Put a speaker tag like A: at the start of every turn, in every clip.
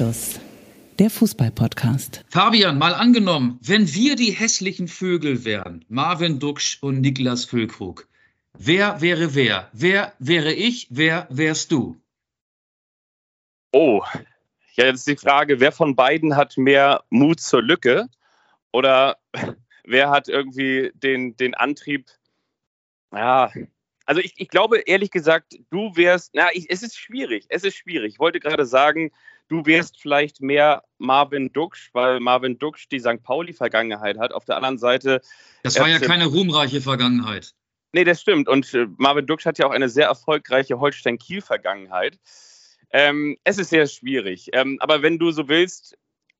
A: Anstoß, der Fußball-Podcast.
B: Fabian, mal angenommen, wenn wir die hässlichen Vögel wären, Marvin Duksch und Niklas Füllkrug, wer wäre wer? Wer wäre ich? Wer wärst du?
C: Oh, ja, jetzt die Frage, wer von beiden hat mehr Mut zur Lücke? Oder wer hat irgendwie den, den Antrieb, ja, also ich, ich glaube ehrlich gesagt, du wärst, na, ich, es ist schwierig, es ist schwierig. Ich wollte gerade sagen, du wärst vielleicht mehr Marvin Duksch, weil Marvin Duksch die St. Pauli-Vergangenheit hat. Auf der anderen Seite.
B: Das war ja keine ruhmreiche Vergangenheit.
C: Nee, das stimmt. Und äh, Marvin Duksch hat ja auch eine sehr erfolgreiche Holstein-Kiel-Vergangenheit. Ähm, es ist sehr schwierig. Ähm, aber wenn du so willst,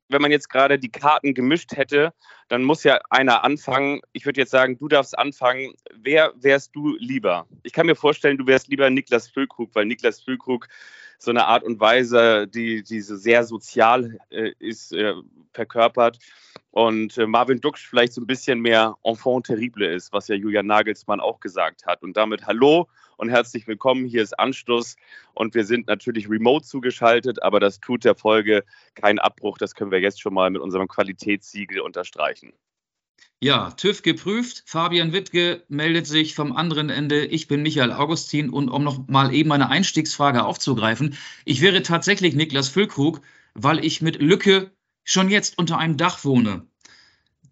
C: wenn man jetzt gerade die Karten gemischt hätte, dann muss ja einer anfangen. Ich würde jetzt sagen, du darfst anfangen. Wer wärst du lieber? Ich kann mir vorstellen, du wärst lieber Niklas Füllkrug, weil Niklas Füllkrug so eine Art und Weise, die, die sehr sozial äh, ist, äh, verkörpert. Und äh, Marvin Duksch vielleicht so ein bisschen mehr enfant terrible ist, was ja Julian Nagelsmann auch gesagt hat. Und damit hallo und herzlich willkommen. Hier ist Anstoß und wir sind natürlich remote zugeschaltet, aber das tut der Folge keinen Abbruch. Das können wir jetzt schon mal mit unserem Qualitätssiegel unterstreichen.
B: Ja, TÜV geprüft. Fabian Wittke meldet sich vom anderen Ende. Ich bin Michael Augustin und um noch mal eben eine Einstiegsfrage aufzugreifen. Ich wäre tatsächlich Niklas Füllkrug, weil ich mit Lücke schon jetzt unter einem Dach wohne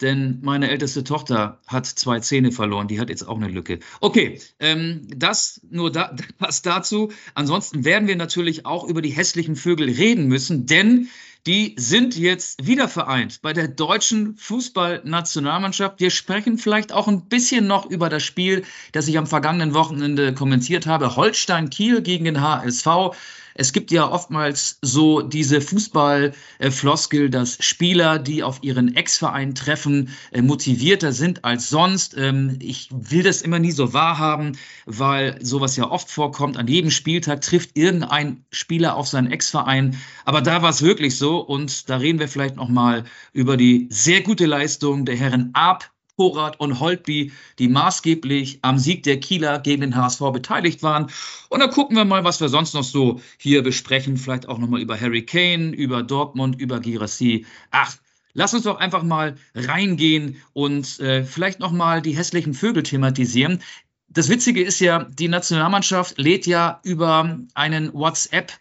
B: denn meine älteste Tochter hat zwei Zähne verloren, die hat jetzt auch eine Lücke. Okay, ähm, das nur da, was dazu. Ansonsten werden wir natürlich auch über die hässlichen Vögel reden müssen, denn die sind jetzt wieder vereint bei der deutschen Fußballnationalmannschaft. Wir sprechen vielleicht auch ein bisschen noch über das Spiel, das ich am vergangenen Wochenende kommentiert habe. Holstein Kiel gegen den HSV. Es gibt ja oftmals so diese Fußballfloskel, dass Spieler, die auf ihren Ex-Verein treffen, äh, motivierter sind als sonst. Ähm, ich will das immer nie so wahrhaben, weil sowas ja oft vorkommt. An jedem Spieltag trifft irgendein Spieler auf seinen Ex-Verein. Aber da war es wirklich so und da reden wir vielleicht noch mal über die sehr gute Leistung der Herren Ab Porat und Holtby, die maßgeblich am Sieg der Kieler gegen den HSV beteiligt waren. Und dann gucken wir mal, was wir sonst noch so hier besprechen. Vielleicht auch nochmal über Harry Kane, über Dortmund, über Girassi. Ach, Lass uns doch einfach mal reingehen und äh, vielleicht nochmal die hässlichen Vögel thematisieren. Das Witzige ist ja, die Nationalmannschaft lädt ja über einen WhatsApp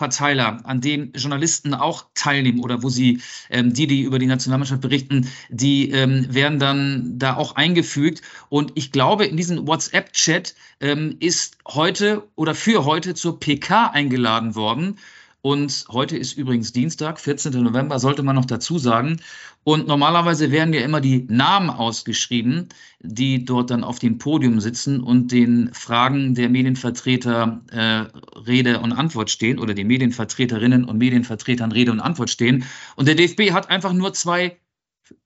B: Verteiler, an dem Journalisten auch teilnehmen oder wo sie, ähm, die, die über die Nationalmannschaft berichten, die ähm, werden dann da auch eingefügt. Und ich glaube, in diesem WhatsApp-Chat ähm, ist heute oder für heute zur PK eingeladen worden. Und heute ist übrigens Dienstag, 14. November, sollte man noch dazu sagen. Und normalerweise werden ja immer die Namen ausgeschrieben, die dort dann auf dem Podium sitzen und den Fragen der Medienvertreter äh, Rede und Antwort stehen oder den Medienvertreterinnen und Medienvertretern Rede und Antwort stehen. Und der DFB hat einfach nur zwei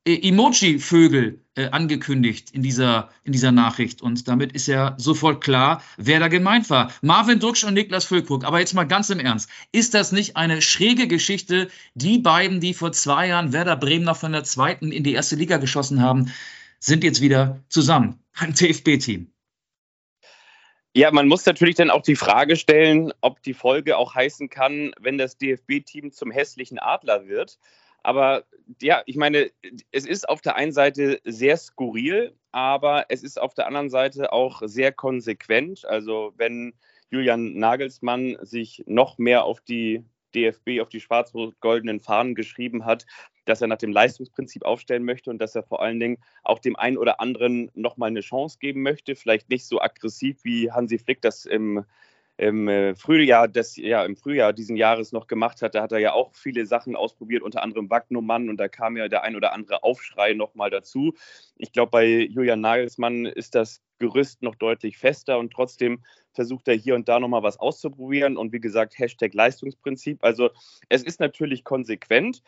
B: äh, Emoji-Vögel äh, angekündigt in dieser, in dieser Nachricht. Und damit ist ja sofort klar, wer da gemeint war. Marvin Duksch und Niklas Füllkrug. Aber jetzt mal ganz im Ernst. Ist das nicht eine schräge Geschichte? Die beiden, die vor zwei Jahren Werder Bremen noch von der zweiten in die erste Liga geschossen haben, sind jetzt wieder zusammen beim TFB-Team.
C: Ja, man muss natürlich dann auch die Frage stellen, ob die Folge auch heißen kann, wenn das DFB-Team zum hässlichen Adler wird. Aber ja, ich meine, es ist auf der einen Seite sehr skurril, aber es ist auf der anderen Seite auch sehr konsequent. Also wenn Julian Nagelsmann sich noch mehr auf die DFB, auf die schwarz-goldenen Fahnen geschrieben hat, dass er nach dem Leistungsprinzip aufstellen möchte und dass er vor allen Dingen auch dem einen oder anderen nochmal eine Chance geben möchte. Vielleicht nicht so aggressiv, wie Hansi Flick das im im äh, Frühjahr des, ja, im Frühjahr diesen Jahres noch gemacht hat. Da hat er ja auch viele Sachen ausprobiert, unter anderem Wagnumann und da kam ja der ein oder andere Aufschrei nochmal dazu. Ich glaube, bei Julian Nagelsmann ist das Gerüst noch deutlich fester und trotzdem versucht er hier und da nochmal was auszuprobieren und wie gesagt, Hashtag Leistungsprinzip. Also es ist natürlich konsequent.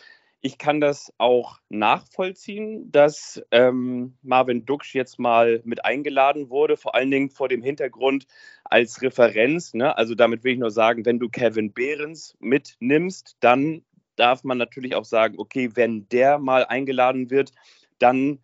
C: Ich kann das auch nachvollziehen, dass ähm, Marvin Duksch jetzt mal mit eingeladen wurde, vor allen Dingen vor dem Hintergrund als Referenz. Ne? Also damit will ich nur sagen, wenn du Kevin Behrens mitnimmst, dann darf man natürlich auch sagen, okay, wenn der mal eingeladen wird, dann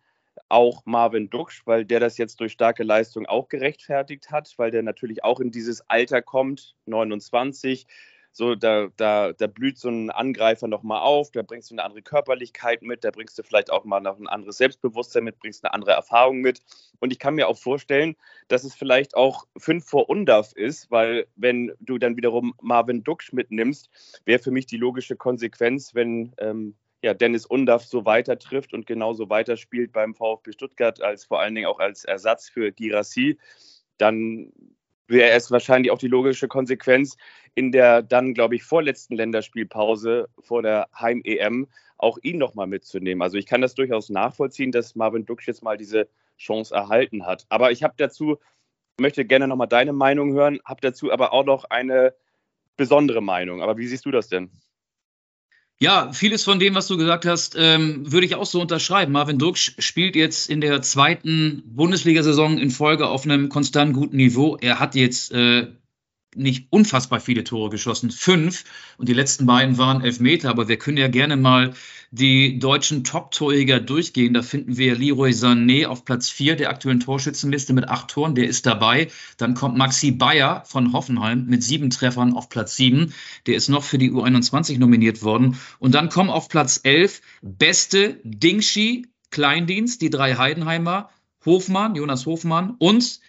C: auch Marvin Duksch, weil der das jetzt durch starke Leistung auch gerechtfertigt hat, weil der natürlich auch in dieses Alter kommt, 29, so, da, da, da blüht so ein Angreifer nochmal auf, da bringst du eine andere Körperlichkeit mit, da bringst du vielleicht auch mal noch ein anderes Selbstbewusstsein mit, bringst eine andere Erfahrung mit. Und ich kann mir auch vorstellen, dass es vielleicht auch fünf vor Undarf ist, weil wenn du dann wiederum Marvin Duksch mitnimmst, wäre für mich die logische Konsequenz, wenn ähm, ja, Dennis Undaff so weiter trifft und genauso weiterspielt beim VfB Stuttgart, als vor allen Dingen auch als Ersatz für Girassi, dann wäre es wahrscheinlich auch die logische Konsequenz, in der dann, glaube ich, vorletzten Länderspielpause vor der Heim-EM auch ihn nochmal mitzunehmen. Also ich kann das durchaus nachvollziehen, dass Marvin Duksch jetzt mal diese Chance erhalten hat. Aber ich habe dazu, möchte gerne nochmal deine Meinung hören, habe dazu aber auch noch eine besondere Meinung. Aber wie siehst du das denn?
B: Ja, vieles von dem, was du gesagt hast, ähm, würde ich auch so unterschreiben. Marvin Duksch spielt jetzt in der zweiten Bundesliga-Saison in Folge auf einem konstant guten Niveau. Er hat jetzt äh, nicht unfassbar viele Tore geschossen, fünf. Und die letzten beiden waren Elfmeter. Aber wir können ja gerne mal die deutschen Top-Torjäger durchgehen. Da finden wir Leroy Sané auf Platz vier der aktuellen Torschützenliste mit acht Toren. Der ist dabei. Dann kommt Maxi Bayer von Hoffenheim mit sieben Treffern auf Platz sieben. Der ist noch für die U21 nominiert worden. Und dann kommen auf Platz elf Beste Dingshi, Kleindienst, die drei Heidenheimer, Hofmann, Jonas Hofmann und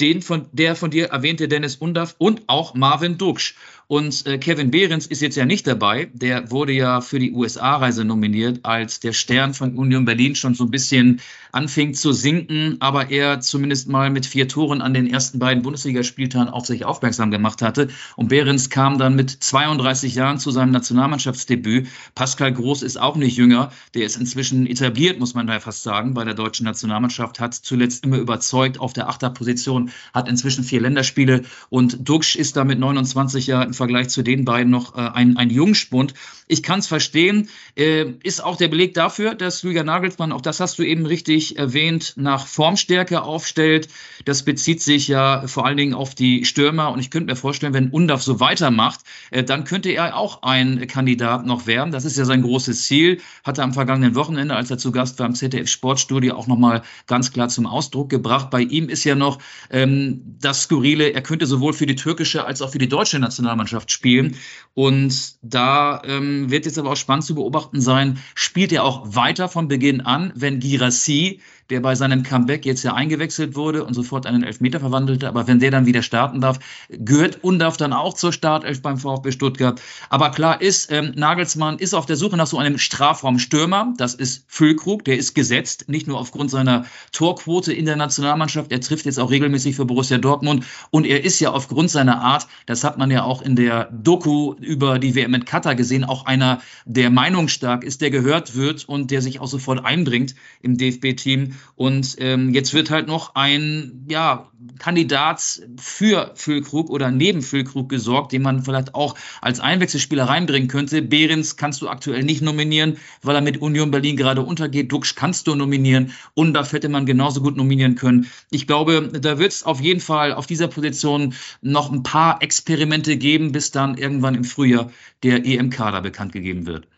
B: den von der von dir erwähnte Dennis Undaff und auch Marvin Duksch. Und äh, Kevin Behrens ist jetzt ja nicht dabei. Der wurde ja für die USA-Reise nominiert, als der Stern von Union Berlin schon so ein bisschen anfing zu sinken, aber er zumindest mal mit vier Toren an den ersten beiden Bundesligaspieltagen auf sich aufmerksam gemacht hatte. Und Behrens kam dann mit 32 Jahren zu seinem Nationalmannschaftsdebüt. Pascal Groß ist auch nicht jünger. Der ist inzwischen etabliert, muss man da fast sagen, bei der deutschen Nationalmannschaft, hat zuletzt immer überzeugt auf der Achterposition, hat inzwischen vier Länderspiele und Duxch ist da mit 29 Jahren Vergleich zu den beiden noch äh, ein, ein Jungspund. Ich kann es verstehen. Äh, ist auch der Beleg dafür, dass Julian Nagelsmann, auch das hast du eben richtig erwähnt, nach Formstärke aufstellt. Das bezieht sich ja vor allen Dingen auf die Stürmer. Und ich könnte mir vorstellen, wenn Undaf so weitermacht, äh, dann könnte er auch ein Kandidat noch werden. Das ist ja sein großes Ziel. Hat er am vergangenen Wochenende, als er zu Gast war im ZDF Sportstudio, auch nochmal ganz klar zum Ausdruck gebracht. Bei ihm ist ja noch ähm, das Skurrile, er könnte sowohl für die türkische als auch für die deutsche Nationalmannschaft Nationalmannschaft spielen. Und da ähm, wird jetzt aber auch spannend zu beobachten sein, spielt er auch weiter von Beginn an, wenn Girassi der bei seinem Comeback jetzt ja eingewechselt wurde und sofort einen Elfmeter verwandelte. Aber wenn der dann wieder starten darf, gehört Undarf dann auch zur Startelf beim VfB Stuttgart. Aber klar ist, ähm, Nagelsmann ist auf der Suche nach so einem Strafraumstürmer. Das ist Füllkrug, der ist gesetzt, nicht nur aufgrund seiner Torquote in der Nationalmannschaft. Er trifft jetzt auch regelmäßig für Borussia Dortmund und er ist ja aufgrund seiner Art, das hat man ja auch in der Doku über die WM in Katar gesehen, auch einer, der meinungsstark ist, der gehört wird und der sich auch sofort einbringt im DFB-Team. Und ähm, jetzt wird halt noch ein ja, Kandidat für Füllkrug oder neben Füllkrug gesorgt, den man vielleicht auch als Einwechselspieler reinbringen könnte. Behrens kannst du aktuell nicht nominieren, weil er mit Union Berlin gerade untergeht. Duxch kannst du nominieren. Und da hätte man genauso gut nominieren können. Ich glaube, da wird es auf jeden Fall auf dieser Position noch ein paar Experimente geben, bis dann irgendwann im Frühjahr der EM-Kader bekannt gegeben wird.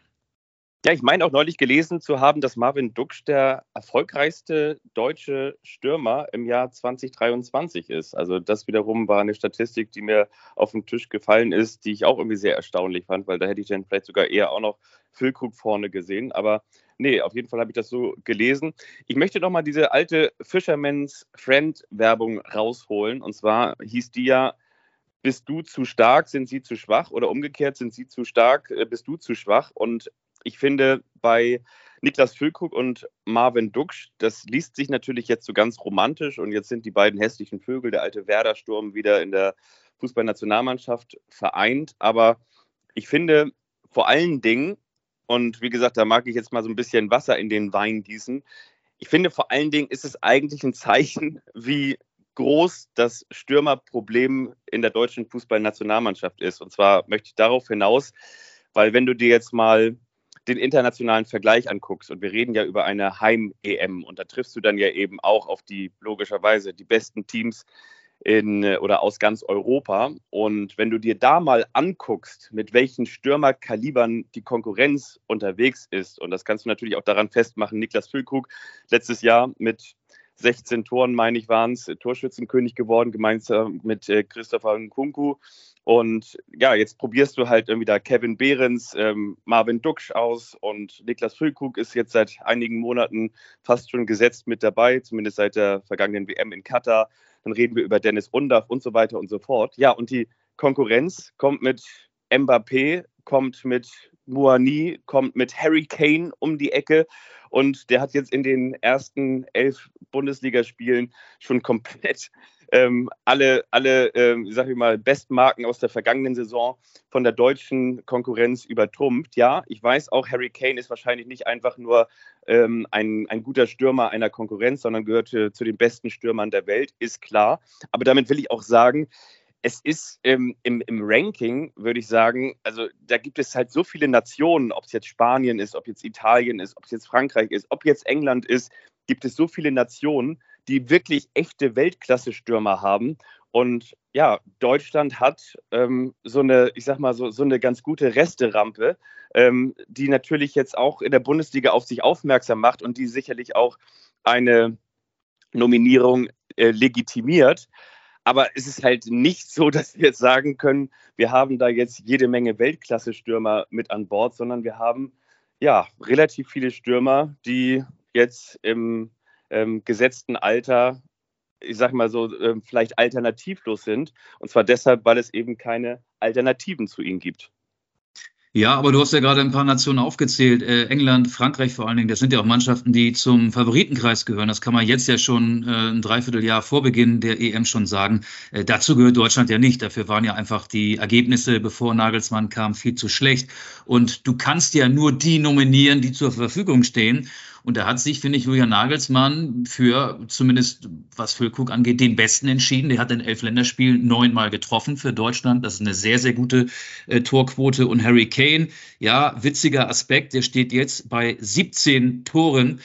C: Ja, ich meine auch neulich gelesen zu haben, dass Marvin Duksch der erfolgreichste deutsche Stürmer im Jahr 2023 ist. Also das wiederum war eine Statistik, die mir auf den Tisch gefallen ist, die ich auch irgendwie sehr erstaunlich fand, weil da hätte ich dann vielleicht sogar eher auch noch Füllkrug vorne gesehen. Aber nee, auf jeden Fall habe ich das so gelesen. Ich möchte noch mal diese alte Fisherman's Friend Werbung rausholen. Und zwar hieß die ja, bist du zu stark, sind sie zu schwach oder umgekehrt, sind sie zu stark, äh, bist du zu schwach. Und ich finde, bei Niklas Füllkrug und Marvin Duksch, das liest sich natürlich jetzt so ganz romantisch und jetzt sind die beiden hässlichen Vögel, der alte Werder-Sturm, wieder in der Fußballnationalmannschaft vereint. Aber ich finde vor allen Dingen, und wie gesagt, da mag ich jetzt mal so ein bisschen Wasser in den Wein gießen, ich finde vor allen Dingen ist es eigentlich ein Zeichen, wie groß das Stürmerproblem in der deutschen Fußballnationalmannschaft ist. Und zwar möchte ich darauf hinaus, weil wenn du dir jetzt mal den internationalen Vergleich anguckst, und wir reden ja über eine Heim-EM, und da triffst du dann ja eben auch auf die, logischerweise, die besten Teams in oder aus ganz Europa. Und wenn du dir da mal anguckst, mit welchen Stürmerkalibern die Konkurrenz unterwegs ist, und das kannst du natürlich auch daran festmachen, Niklas Füllkrug letztes Jahr mit 16 Toren, meine ich, waren es, Torschützenkönig geworden, gemeinsam mit äh, Christopher Nkunku. Und ja, jetzt probierst du halt irgendwie da Kevin Behrens, ähm, Marvin Duksch aus und Niklas Füllkrug ist jetzt seit einigen Monaten fast schon gesetzt mit dabei, zumindest seit der vergangenen WM in Katar. Dann reden wir über Dennis Undaff und so weiter und so fort. Ja, und die Konkurrenz kommt mit Mbappé, kommt mit Moani, kommt mit Harry Kane um die Ecke. Und der hat jetzt in den ersten elf Bundesligaspielen schon komplett ähm, alle, alle ähm, sag ich mal, Bestmarken aus der vergangenen Saison von der deutschen Konkurrenz übertrumpft. Ja, ich weiß auch, Harry Kane ist wahrscheinlich nicht einfach nur ähm, ein, ein guter Stürmer einer Konkurrenz, sondern gehört zu den besten Stürmern der Welt, ist klar. Aber damit will ich auch sagen, es ist ähm, im, im, Ranking, würde ich sagen, also da gibt es halt so viele Nationen, ob es jetzt Spanien ist, ob jetzt Italien ist, ob es jetzt Frankreich ist, ob jetzt England ist, gibt es so viele Nationen, die wirklich echte Weltklasse-Stürmer haben. Und ja, Deutschland hat ähm, so eine, ich sag mal, so, so eine ganz gute Resterampe, ähm, die natürlich jetzt auch in der Bundesliga auf sich aufmerksam macht und die sicherlich auch eine Nominierung äh, legitimiert. Aber es ist halt nicht so, dass wir jetzt sagen können, wir haben da jetzt jede Menge Weltklasse-Stürmer mit an Bord, sondern wir haben ja relativ viele Stürmer, die jetzt im ähm, gesetzten Alter, ich sag mal so, äh, vielleicht alternativlos sind. Und zwar deshalb, weil es eben keine Alternativen zu ihnen gibt.
B: Ja, aber du hast ja gerade ein paar Nationen aufgezählt. Äh, England, Frankreich vor allen Dingen. Das sind ja auch Mannschaften, die zum Favoritenkreis gehören. Das kann man jetzt ja schon äh, ein Dreivierteljahr vor Beginn der EM schon sagen. Äh, dazu gehört Deutschland ja nicht. Dafür waren ja einfach die Ergebnisse, bevor Nagelsmann kam, viel zu schlecht. Und du kannst ja nur die nominieren, die zur Verfügung stehen. Und da hat sich, finde ich, Julian Nagelsmann für zumindest was Füllkrug angeht, den Besten entschieden. Der hat in elf Länderspielen neunmal getroffen für Deutschland. Das ist eine sehr, sehr gute äh, Torquote. Und Harry Kane, ja, witziger Aspekt, der steht jetzt bei 17 Toren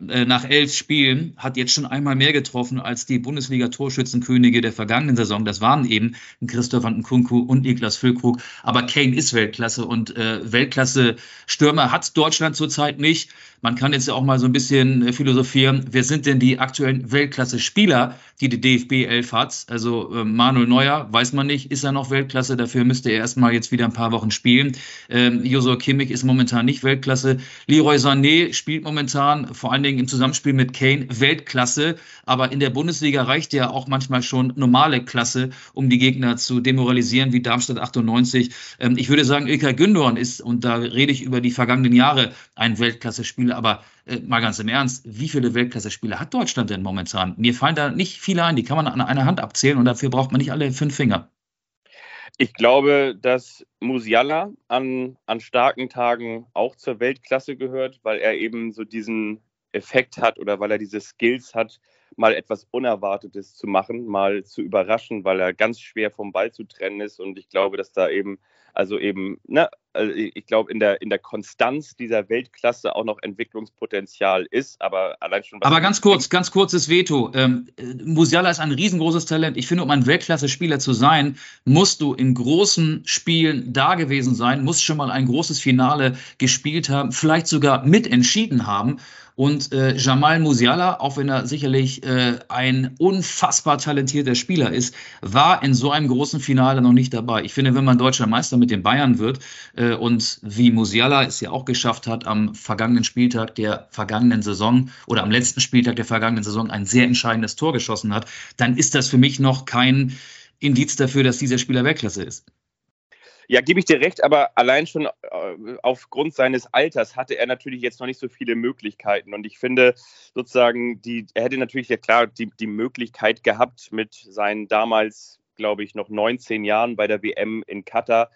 B: nach elf Spielen, hat jetzt schon einmal mehr getroffen als die Bundesliga-Torschützenkönige der vergangenen Saison. Das waren eben Christoph Nkunku und Niklas Füllkrug. Aber Kane ist Weltklasse und äh, Weltklasse-Stürmer hat Deutschland zurzeit nicht. Man kann jetzt auch mal so ein bisschen äh, philosophieren, wer sind denn die aktuellen Weltklasse-Spieler, die die DFB 11 hat? Also äh, Manuel Neuer, weiß man nicht, ist er noch Weltklasse? Dafür müsste er erstmal jetzt wieder ein paar Wochen spielen. Ähm, Josua Kimmich ist momentan nicht Weltklasse. Leroy Sané spielt momentan vor allen Dingen im Zusammenspiel mit Kane Weltklasse. Aber in der Bundesliga reicht ja auch manchmal schon normale Klasse, um die Gegner zu demoralisieren, wie Darmstadt 98. Ähm, ich würde sagen, Ilkay Gündogan ist, und da rede ich über die vergangenen Jahre, ein Weltklasse-Spieler Spiele, aber äh, mal ganz im Ernst, wie viele Weltklasse-Spiele hat Deutschland denn momentan? Mir fallen da nicht viele ein, die kann man an einer Hand abzählen und dafür braucht man nicht alle fünf Finger.
C: Ich glaube, dass Musiala an, an starken Tagen auch zur Weltklasse gehört, weil er eben so diesen Effekt hat oder weil er diese Skills hat, mal etwas Unerwartetes zu machen, mal zu überraschen, weil er ganz schwer vom Ball zu trennen ist. Und ich glaube, dass da eben also eben, ne, also ich glaube, in der, in der Konstanz dieser Weltklasse auch noch Entwicklungspotenzial ist, aber allein schon.
B: Aber ganz kurz, ganz kurzes Veto. Ähm, Musiala ist ein riesengroßes Talent. Ich finde, um ein Weltklasse-Spieler zu sein, musst du in großen Spielen da gewesen sein, musst schon mal ein großes Finale gespielt haben, vielleicht sogar mitentschieden haben. Und äh, Jamal Musiala, auch wenn er sicherlich äh, ein unfassbar talentierter Spieler ist, war in so einem großen Finale noch nicht dabei. Ich finde, wenn man deutscher Meister mit den Bayern wird und wie Musiala es ja auch geschafft hat, am vergangenen Spieltag der vergangenen Saison oder am letzten Spieltag der vergangenen Saison ein sehr entscheidendes Tor geschossen hat, dann ist das für mich noch kein Indiz dafür, dass dieser Spieler Weltklasse ist.
C: Ja, gebe ich dir recht, aber allein schon äh, aufgrund seines Alters hatte er natürlich jetzt noch nicht so viele Möglichkeiten. Und ich finde sozusagen, die, er hätte natürlich ja klar die, die Möglichkeit gehabt, mit seinen damals, glaube ich, noch 19 Jahren bei der WM in Katar,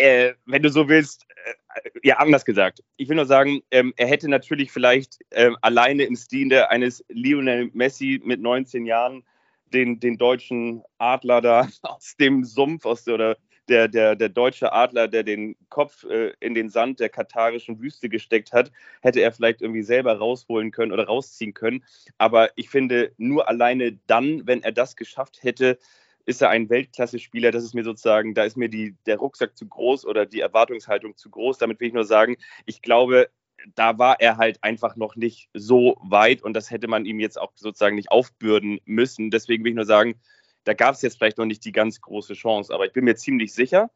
C: äh, wenn du so willst, äh, ja, anders gesagt. Ich will nur sagen, ähm, er hätte natürlich vielleicht äh, alleine im Stil eines Lionel Messi mit 19 Jahren den, den deutschen Adler da aus dem Sumpf, aus der, oder der, der, der deutsche Adler, der den Kopf äh, in den Sand der katarischen Wüste gesteckt hat, hätte er vielleicht irgendwie selber rausholen können oder rausziehen können. Aber ich finde, nur alleine dann, wenn er das geschafft hätte, ist er ein Weltklasse-Spieler. Das ist mir sozusagen, da ist mir die, der Rucksack zu groß oder die Erwartungshaltung zu groß. Damit will ich nur sagen, ich glaube, da war er halt einfach noch nicht so weit und das hätte man ihm jetzt auch sozusagen nicht aufbürden müssen. Deswegen will ich nur sagen, da gab es jetzt vielleicht noch nicht die ganz große Chance, aber ich bin mir ziemlich sicher,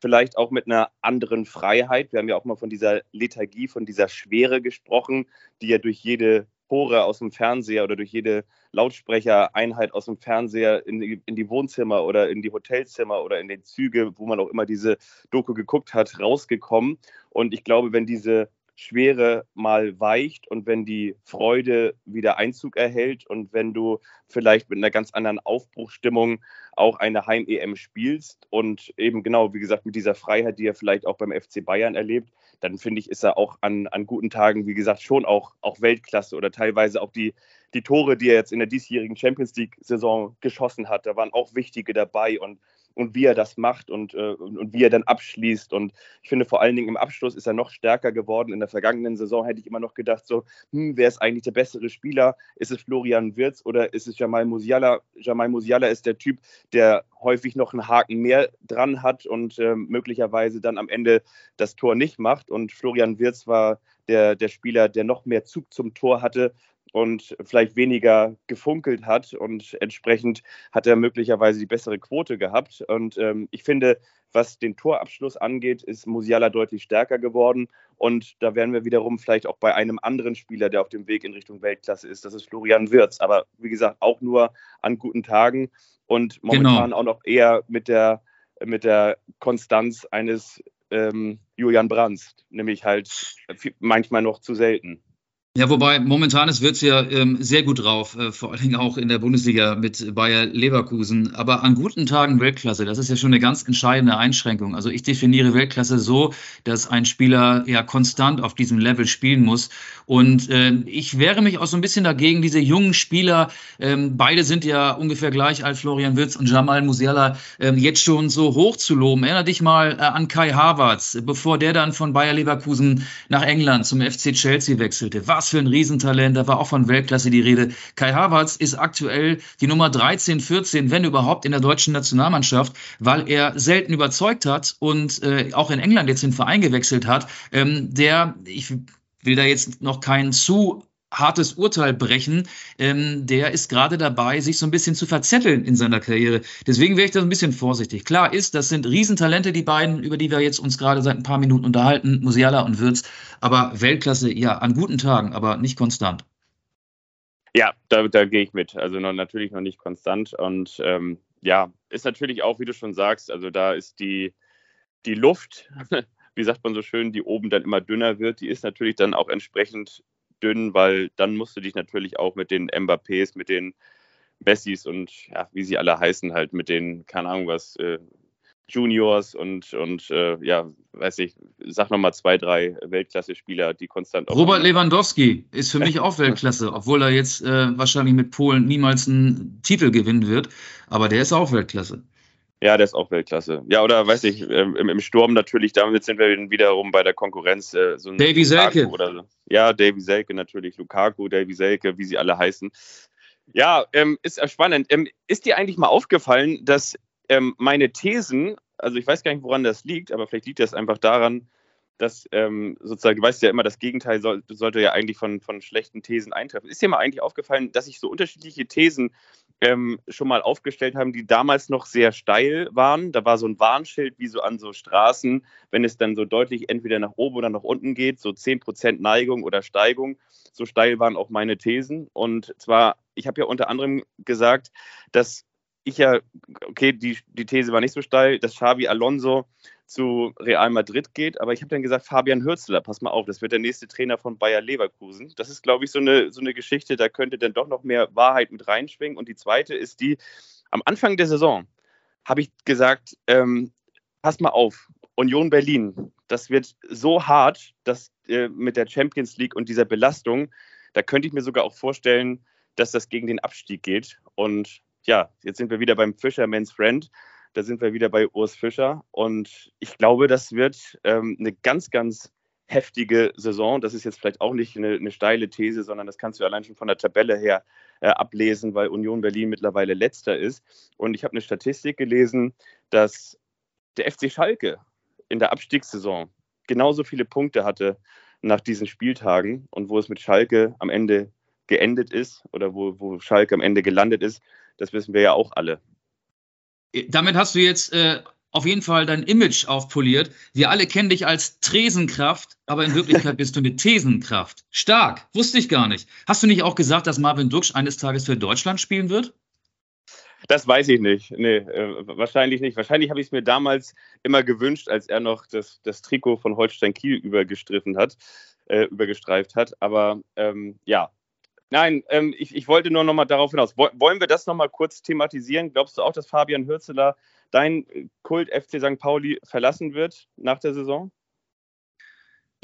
C: vielleicht auch mit einer anderen Freiheit. Wir haben ja auch mal von dieser Lethargie, von dieser Schwere gesprochen, die ja durch jede Pore aus dem Fernseher oder durch jede Lautsprechereinheit aus dem Fernseher in die, in die, Wohnzimmer oder in die Hotelzimmer oder in den Züge, wo man auch immer diese Doku geguckt hat, rausgekommen. Und ich glaube, wenn diese Schwere mal weicht und wenn die Freude wieder Einzug erhält und wenn du vielleicht mit einer ganz anderen Aufbruchstimmung auch eine Heim-EM spielst und eben genau, wie gesagt, mit dieser Freiheit, die er vielleicht auch beim FC Bayern erlebt, dann finde ich, ist er auch an, an guten Tagen, wie gesagt, schon auch, auch Weltklasse oder teilweise auch die, die Tore, die er jetzt in der diesjährigen Champions League-Saison geschossen hat, da waren auch wichtige dabei und und wie er das macht und, äh, und, und, wie er dann abschließt. Und ich finde vor allen Dingen im Abschluss ist er noch stärker geworden. In der vergangenen Saison hätte ich immer noch gedacht, so, hm, wer ist eigentlich der bessere Spieler? Ist es Florian Wirz oder ist es Jamal Musiala? Jamal Musiala ist der Typ, der häufig noch einen Haken mehr dran hat und äh, möglicherweise dann am Ende das Tor nicht macht. Und Florian Wirz war der, der Spieler, der noch mehr Zug zum Tor hatte und vielleicht weniger gefunkelt hat und entsprechend hat er möglicherweise die bessere Quote gehabt. Und ähm, ich finde, was den Torabschluss angeht, ist Musiala deutlich stärker geworden. Und da wären wir wiederum vielleicht auch bei einem anderen Spieler, der auf dem Weg in Richtung Weltklasse ist. Das ist Florian Wirz. Aber wie gesagt, auch nur an guten Tagen und momentan genau. auch noch eher mit der, mit der Konstanz eines ähm, Julian Brandt, nämlich halt manchmal noch zu selten.
B: Ja, wobei momentan ist Wirtz ja ähm, sehr gut drauf, äh, vor allen Dingen auch in der Bundesliga mit Bayer Leverkusen. Aber an guten Tagen Weltklasse, das ist ja schon eine ganz entscheidende Einschränkung. Also ich definiere Weltklasse so, dass ein Spieler ja konstant auf diesem Level spielen muss. Und äh, ich wehre mich auch so ein bisschen dagegen, diese jungen Spieler, ähm, beide sind ja ungefähr gleich alt, Florian Wirtz und Jamal Musiala, ähm, jetzt schon so hoch zu loben. Erinner dich mal äh, an Kai Havertz, bevor der dann von Bayer Leverkusen nach England zum FC Chelsea wechselte. Was was für ein Riesentalent, da war auch von Weltklasse die Rede. Kai Havertz ist aktuell die Nummer 13, 14, wenn überhaupt, in der deutschen Nationalmannschaft, weil er selten überzeugt hat und äh, auch in England jetzt den Verein gewechselt hat. Ähm, der, ich will da jetzt noch keinen zu hartes Urteil brechen, ähm, der ist gerade dabei, sich so ein bisschen zu verzetteln in seiner Karriere. Deswegen wäre ich da ein bisschen vorsichtig. Klar ist, das sind Riesentalente, die beiden, über die wir jetzt uns gerade seit ein paar Minuten unterhalten, Musiala und Würz, aber Weltklasse, ja, an guten Tagen, aber nicht konstant.
C: Ja, da, da gehe ich mit. Also noch, natürlich noch nicht konstant. Und ähm, ja, ist natürlich auch, wie du schon sagst, also da ist die, die Luft, wie sagt man so schön, die oben dann immer dünner wird, die ist natürlich dann auch entsprechend dünn, weil dann musst du dich natürlich auch mit den Mbappés, mit den Messis und ja, wie sie alle heißen, halt mit den, keine Ahnung was, äh, Juniors und, und äh, ja, weiß ich, sag nochmal zwei, drei Weltklasse-Spieler, die konstant.
B: Robert Lewandowski ist für mich auch Weltklasse, obwohl er jetzt äh, wahrscheinlich mit Polen niemals einen Titel gewinnen wird, aber der ist auch Weltklasse.
C: Ja, der ist auch Weltklasse. Ja, oder weiß ich, ähm, im, im, Sturm natürlich, damit sind wir wiederum bei der Konkurrenz. Äh,
B: so ein Davy Selke.
C: Oder so. Ja, Davy Selke natürlich, Lukaku, Davy Selke, wie sie alle heißen. Ja, ähm, ist spannend. Ähm, ist dir eigentlich mal aufgefallen, dass ähm, meine Thesen, also ich weiß gar nicht, woran das liegt, aber vielleicht liegt das einfach daran, dass ähm, sozusagen, du weißt ja immer, das Gegenteil soll, sollte ja eigentlich von, von schlechten Thesen eintreffen. Ist dir mal eigentlich aufgefallen, dass ich so unterschiedliche Thesen ähm, schon mal aufgestellt haben, die damals noch sehr steil waren. Da war so ein Warnschild wie so an so Straßen, wenn es dann so deutlich entweder nach oben oder nach unten geht, so 10% Neigung oder Steigung. So steil waren auch meine Thesen. Und zwar, ich habe ja unter anderem gesagt, dass ich ja, okay, die, die These war nicht so steil, dass Xavi Alonso zu Real Madrid geht, aber ich habe dann gesagt, Fabian Hürzler, pass mal auf, das wird der nächste Trainer von Bayer Leverkusen. Das ist, glaube ich, so eine, so eine Geschichte, da könnte dann doch noch mehr Wahrheit mit reinschwingen. Und die zweite ist die, am Anfang der Saison habe ich gesagt, ähm, pass mal auf, Union Berlin, das wird so hart, dass äh, mit der Champions League und dieser Belastung, da könnte ich mir sogar auch vorstellen, dass das gegen den Abstieg geht. Und ja, jetzt sind wir wieder beim Fisherman's Friend. Da sind wir wieder bei Urs Fischer. Und ich glaube, das wird ähm, eine ganz, ganz heftige Saison. Das ist jetzt vielleicht auch nicht eine, eine, steile These, sondern das kannst du allein schon von der Tabelle her äh, ablesen, weil Union Berlin mittlerweile letzter ist. Und ich habe eine Statistik gelesen, dass der FC Schalke in der Abstiegssaison genauso viele Punkte hatte nach diesen Spieltagen und wo es mit Schalke am Ende geendet ist oder wo, wo Schalke am Ende gelandet ist, das wissen wir ja auch alle.
B: Damit hast du jetzt äh, auf jeden Fall dein Image aufpoliert. Wir alle kennen dich als Tresenkraft, aber in Wirklichkeit bist du eine Thesenkraft. Stark, wusste ich gar nicht. Hast du nicht auch gesagt, dass Marvin Duksch eines Tages für Deutschland spielen wird?
C: Das weiß ich nicht. Nee, äh, wahrscheinlich nicht. Wahrscheinlich habe ich es mir damals immer gewünscht, als er noch das, das Trikot von Holstein Kiel übergestriffen hat, äh, übergestreift hat. Aber ähm, ja, Nein, ähm, ich, ich, wollte nur noch mal darauf hinaus. Wollen wir das noch mal kurz thematisieren? Glaubst du auch, dass Fabian Hürzeler dein Kult FC St. Pauli verlassen wird nach der Saison?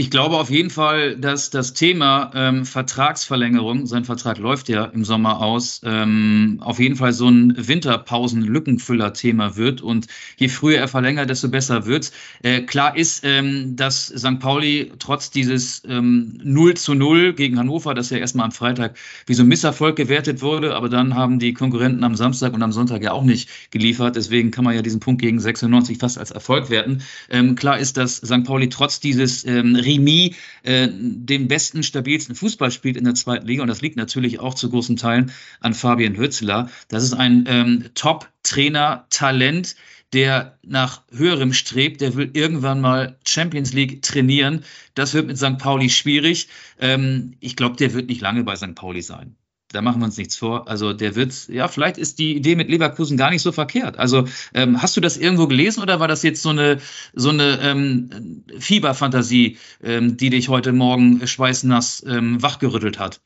B: Ich glaube auf jeden Fall, dass das Thema ähm, Vertragsverlängerung, sein Vertrag läuft ja im Sommer aus, ähm, auf jeden Fall so ein Winterpausen-Lückenfüller-Thema wird. Und je früher er verlängert, desto besser wird's. Äh, klar ist, ähm, dass St. Pauli trotz dieses ähm, 0 zu 0 gegen Hannover, das ja erstmal am Freitag wie so ein Misserfolg gewertet wurde, aber dann haben die Konkurrenten am Samstag und am Sonntag ja auch nicht geliefert. Deswegen kann man ja diesen Punkt gegen 96 fast als Erfolg werten. Ähm, klar ist, dass St. Pauli trotz dieses ähm, Remis äh, den besten, stabilsten Fußball spielt in der zweiten Liga. Und das liegt natürlich auch zu großen Teilen an Fabian Hützler. Das ist ein ähm, Top-Trainer, Talent, der nach höherem strebt, der will irgendwann mal Champions League trainieren. Das wird mit St. Pauli schwierig. Ähm, ich glaube, der wird nicht lange bei St. Pauli sein da machen wir uns nichts vor. Also der wird, ja, vielleicht ist die Idee mit Leverkusen gar nicht so verkehrt. Also ähm, hast du das irgendwo gelesen oder war das jetzt so eine so eine ähm, Fieberfantasie, ähm, die dich heute Morgen schweißnass ähm, wachgerüttelt hat?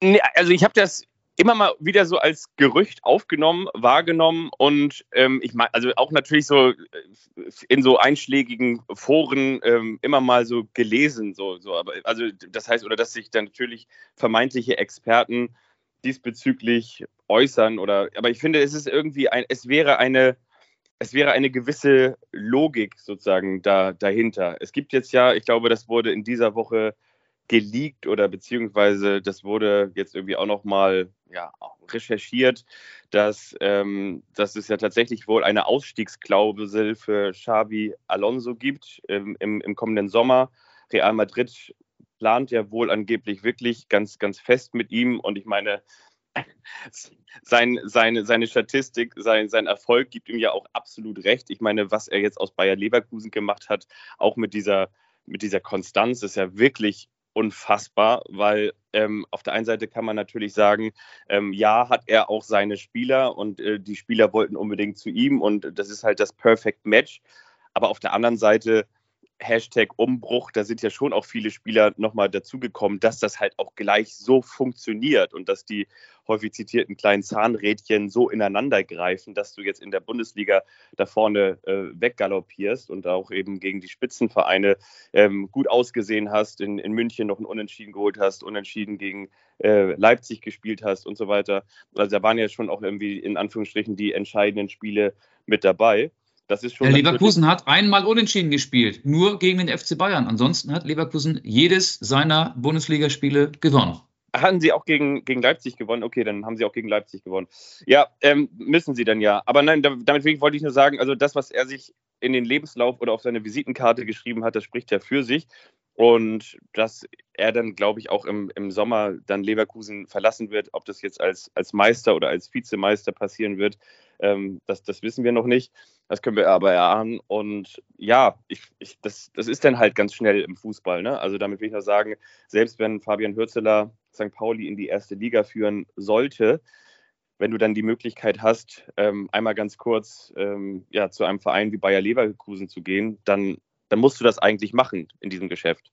C: Nee, also ich habe das immer mal wieder so als Gerücht aufgenommen, wahrgenommen und ähm, ich meine, also auch natürlich so äh, in so einschlägigen Foren ähm, immer mal so gelesen, so, so, aber also das heißt, oder dass sich dann natürlich vermeintliche Experten diesbezüglich äußern oder, aber ich finde, es ist irgendwie ein, es wäre eine, es wäre eine gewisse Logik sozusagen da, dahinter. Es gibt jetzt ja, ich glaube, das wurde in dieser Woche geleakt oder beziehungsweise das wurde jetzt irgendwie auch nochmal ja, recherchiert, dass, ähm, dass es ja tatsächlich wohl eine Ausstiegsklausel für Xavi Alonso gibt ähm, im, im kommenden Sommer. Real Madrid plant ja wohl angeblich wirklich ganz, ganz fest mit ihm und ich meine, sein, seine, seine Statistik, sein, sein Erfolg gibt ihm ja auch absolut recht. Ich meine, was er jetzt aus Bayer Leverkusen gemacht hat, auch mit dieser, mit dieser Konstanz, ist ja wirklich unfassbar, weil ähm, auf der einen Seite kann man natürlich sagen, ähm, ja, hat er auch seine Spieler und äh, die Spieler wollten unbedingt zu ihm und das ist halt das Perfect Match. Aber auf der anderen Seite Hashtag Umbruch, da sind ja schon auch viele Spieler nochmal dazugekommen, dass das halt auch gleich so funktioniert und dass die häufig zitierten kleinen Zahnrädchen so ineinander greifen, dass du jetzt in der Bundesliga da vorne äh, weggaloppierst und auch eben gegen die Spitzenvereine ähm, gut ausgesehen hast, in, in München noch ein Unentschieden geholt hast, unentschieden gegen äh, Leipzig gespielt hast und so weiter. Also da waren ja schon auch irgendwie in Anführungsstrichen die entscheidenden Spiele mit dabei.
B: Das ist schon. Ja, Leverkusen hat einmal unentschieden gespielt, nur gegen den FC Bayern. Ansonsten hat Leverkusen jedes seiner Bundesligaspiele gewonnen.
C: Hatten sie auch gegen, gegen Leipzig gewonnen? Okay, dann haben sie auch gegen Leipzig gewonnen. Ja, ähm, müssen sie dann ja. Aber nein, damit wollte ich nur sagen, also das, was er sich in den Lebenslauf oder auf seine Visitenkarte geschrieben hat, das spricht ja für sich. Und dass er dann, glaube ich, auch im, im Sommer dann Leverkusen verlassen wird, ob das jetzt als, als Meister oder als Vizemeister passieren wird, ähm, das, das wissen wir noch nicht. Das können wir aber erahnen. Und ja, ich, ich, das, das ist dann halt ganz schnell im Fußball. Ne? Also damit will ich nur sagen, selbst wenn Fabian Hürzeler St. Pauli in die erste Liga führen sollte, wenn du dann die Möglichkeit hast, ähm, einmal ganz kurz ähm, ja, zu einem Verein wie Bayer Leverkusen zu gehen, dann, dann musst du das eigentlich machen in diesem Geschäft.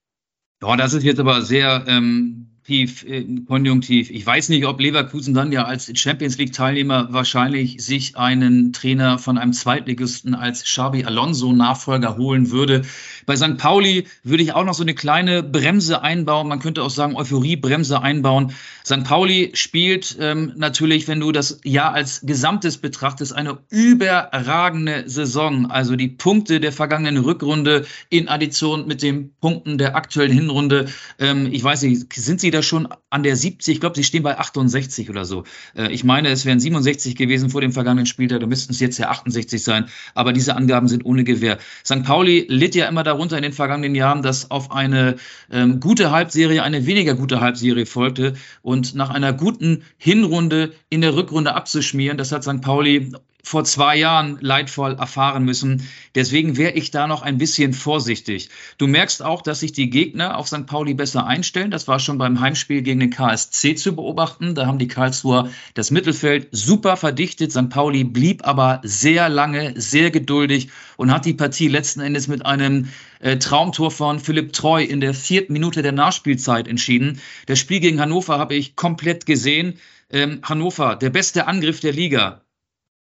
B: Ja, das ist jetzt aber sehr ähm, tief, äh, konjunktiv. Ich weiß nicht, ob Leverkusen dann ja als Champions League-Teilnehmer wahrscheinlich sich einen Trainer von einem Zweitligisten als Xabi Alonso Nachfolger holen würde. Bei St. Pauli würde ich auch noch so eine kleine Bremse einbauen. Man könnte auch sagen, Euphorie-Bremse einbauen. St. Pauli spielt ähm, natürlich, wenn du das Jahr als Gesamtes betrachtest, eine überragende Saison. Also die Punkte der vergangenen Rückrunde in Addition mit den Punkten der aktuellen Hinrunde. Ähm, ich weiß nicht, sind sie wieder schon an der 70, ich glaube, sie stehen bei 68 oder so. Äh, ich meine, es wären 67 gewesen vor dem vergangenen Spieltag, da müssten es jetzt ja 68 sein, aber diese Angaben sind ohne Gewähr. St. Pauli litt ja immer darunter in den vergangenen Jahren, dass auf eine ähm, gute Halbserie eine weniger gute Halbserie folgte und nach einer guten Hinrunde in der Rückrunde abzuschmieren, das hat St. Pauli vor zwei Jahren leidvoll erfahren müssen. Deswegen wäre ich da noch ein bisschen vorsichtig. Du merkst auch, dass sich die Gegner auf St. Pauli besser einstellen. Das war schon beim Heimspiel gegen den KSC zu beobachten. Da haben die Karlsruher das Mittelfeld super verdichtet. St. Pauli blieb aber sehr lange, sehr geduldig und hat die Partie letzten Endes mit einem äh, Traumtor von Philipp Treu in der vierten Minute der Nachspielzeit entschieden. Das Spiel gegen Hannover habe ich komplett gesehen. Ähm, Hannover, der beste Angriff der Liga,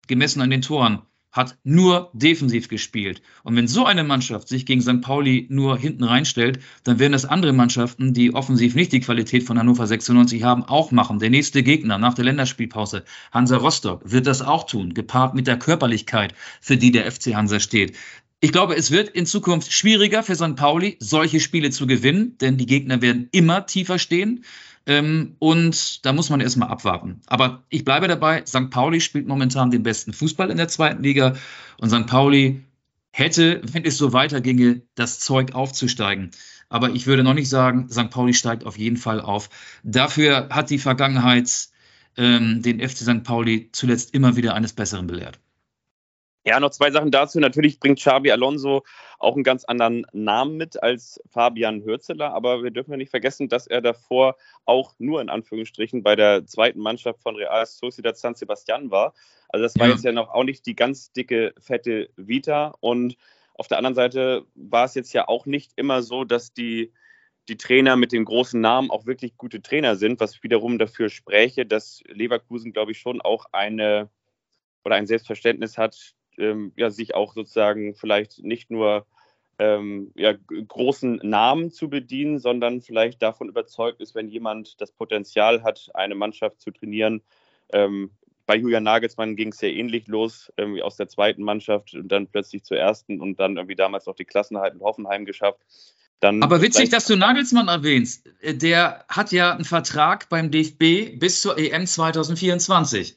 B: gemessen an den Toren, hat nur defensiv gespielt. Und wenn so eine Mannschaft sich gegen St. Pauli nur hinten reinstellt, dann werden das andere Mannschaften, die offensiv nicht die Qualität von Hannover 96 haben, auch machen. Der nächste Gegner nach der Länderspielpause, Hansa Rostock, wird das auch tun, gepaart mit der Körperlichkeit, für die der FC Hansa steht. Ich glaube, es wird in Zukunft schwieriger für St. Pauli, solche Spiele zu gewinnen, denn die Gegner werden immer tiefer stehen. Ähm, und da muss man erstmal abwarten. Aber ich bleibe dabei, St. Pauli spielt momentan den besten Fußball in der zweiten Liga und St. Pauli hätte, wenn es so weiterginge, das Zeug aufzusteigen. Aber ich würde noch nicht sagen, St. Pauli steigt auf jeden Fall auf. Dafür hat die Vergangenheit ähm, den FC St. Pauli zuletzt immer wieder eines Besseren belehrt.
C: Ja, noch zwei Sachen dazu. Natürlich bringt Xabi Alonso auch einen ganz anderen Namen mit als Fabian Hürzeler, aber wir dürfen ja nicht vergessen, dass er davor auch nur in Anführungsstrichen bei der zweiten Mannschaft von Real Sociedad San Sebastian war. Also das war ja. jetzt ja noch auch nicht die ganz dicke, fette Vita. Und auf der anderen Seite war es jetzt ja auch nicht immer so, dass die, die Trainer mit den großen Namen auch wirklich gute Trainer sind, was wiederum dafür spräche, dass Leverkusen, glaube ich, schon auch eine oder ein Selbstverständnis hat, ähm, ja, sich auch sozusagen vielleicht nicht nur ähm, ja, großen Namen zu bedienen, sondern vielleicht davon überzeugt ist, wenn jemand das Potenzial hat, eine Mannschaft zu trainieren. Ähm, bei Julian Nagelsmann ging es ja ähnlich los, irgendwie aus der zweiten Mannschaft und dann plötzlich zur ersten und dann irgendwie damals auch die Klassenheit in Hoffenheim geschafft.
B: Dann Aber witzig, dass du Nagelsmann erwähnst. Der hat ja einen Vertrag beim DFB bis zur EM 2024.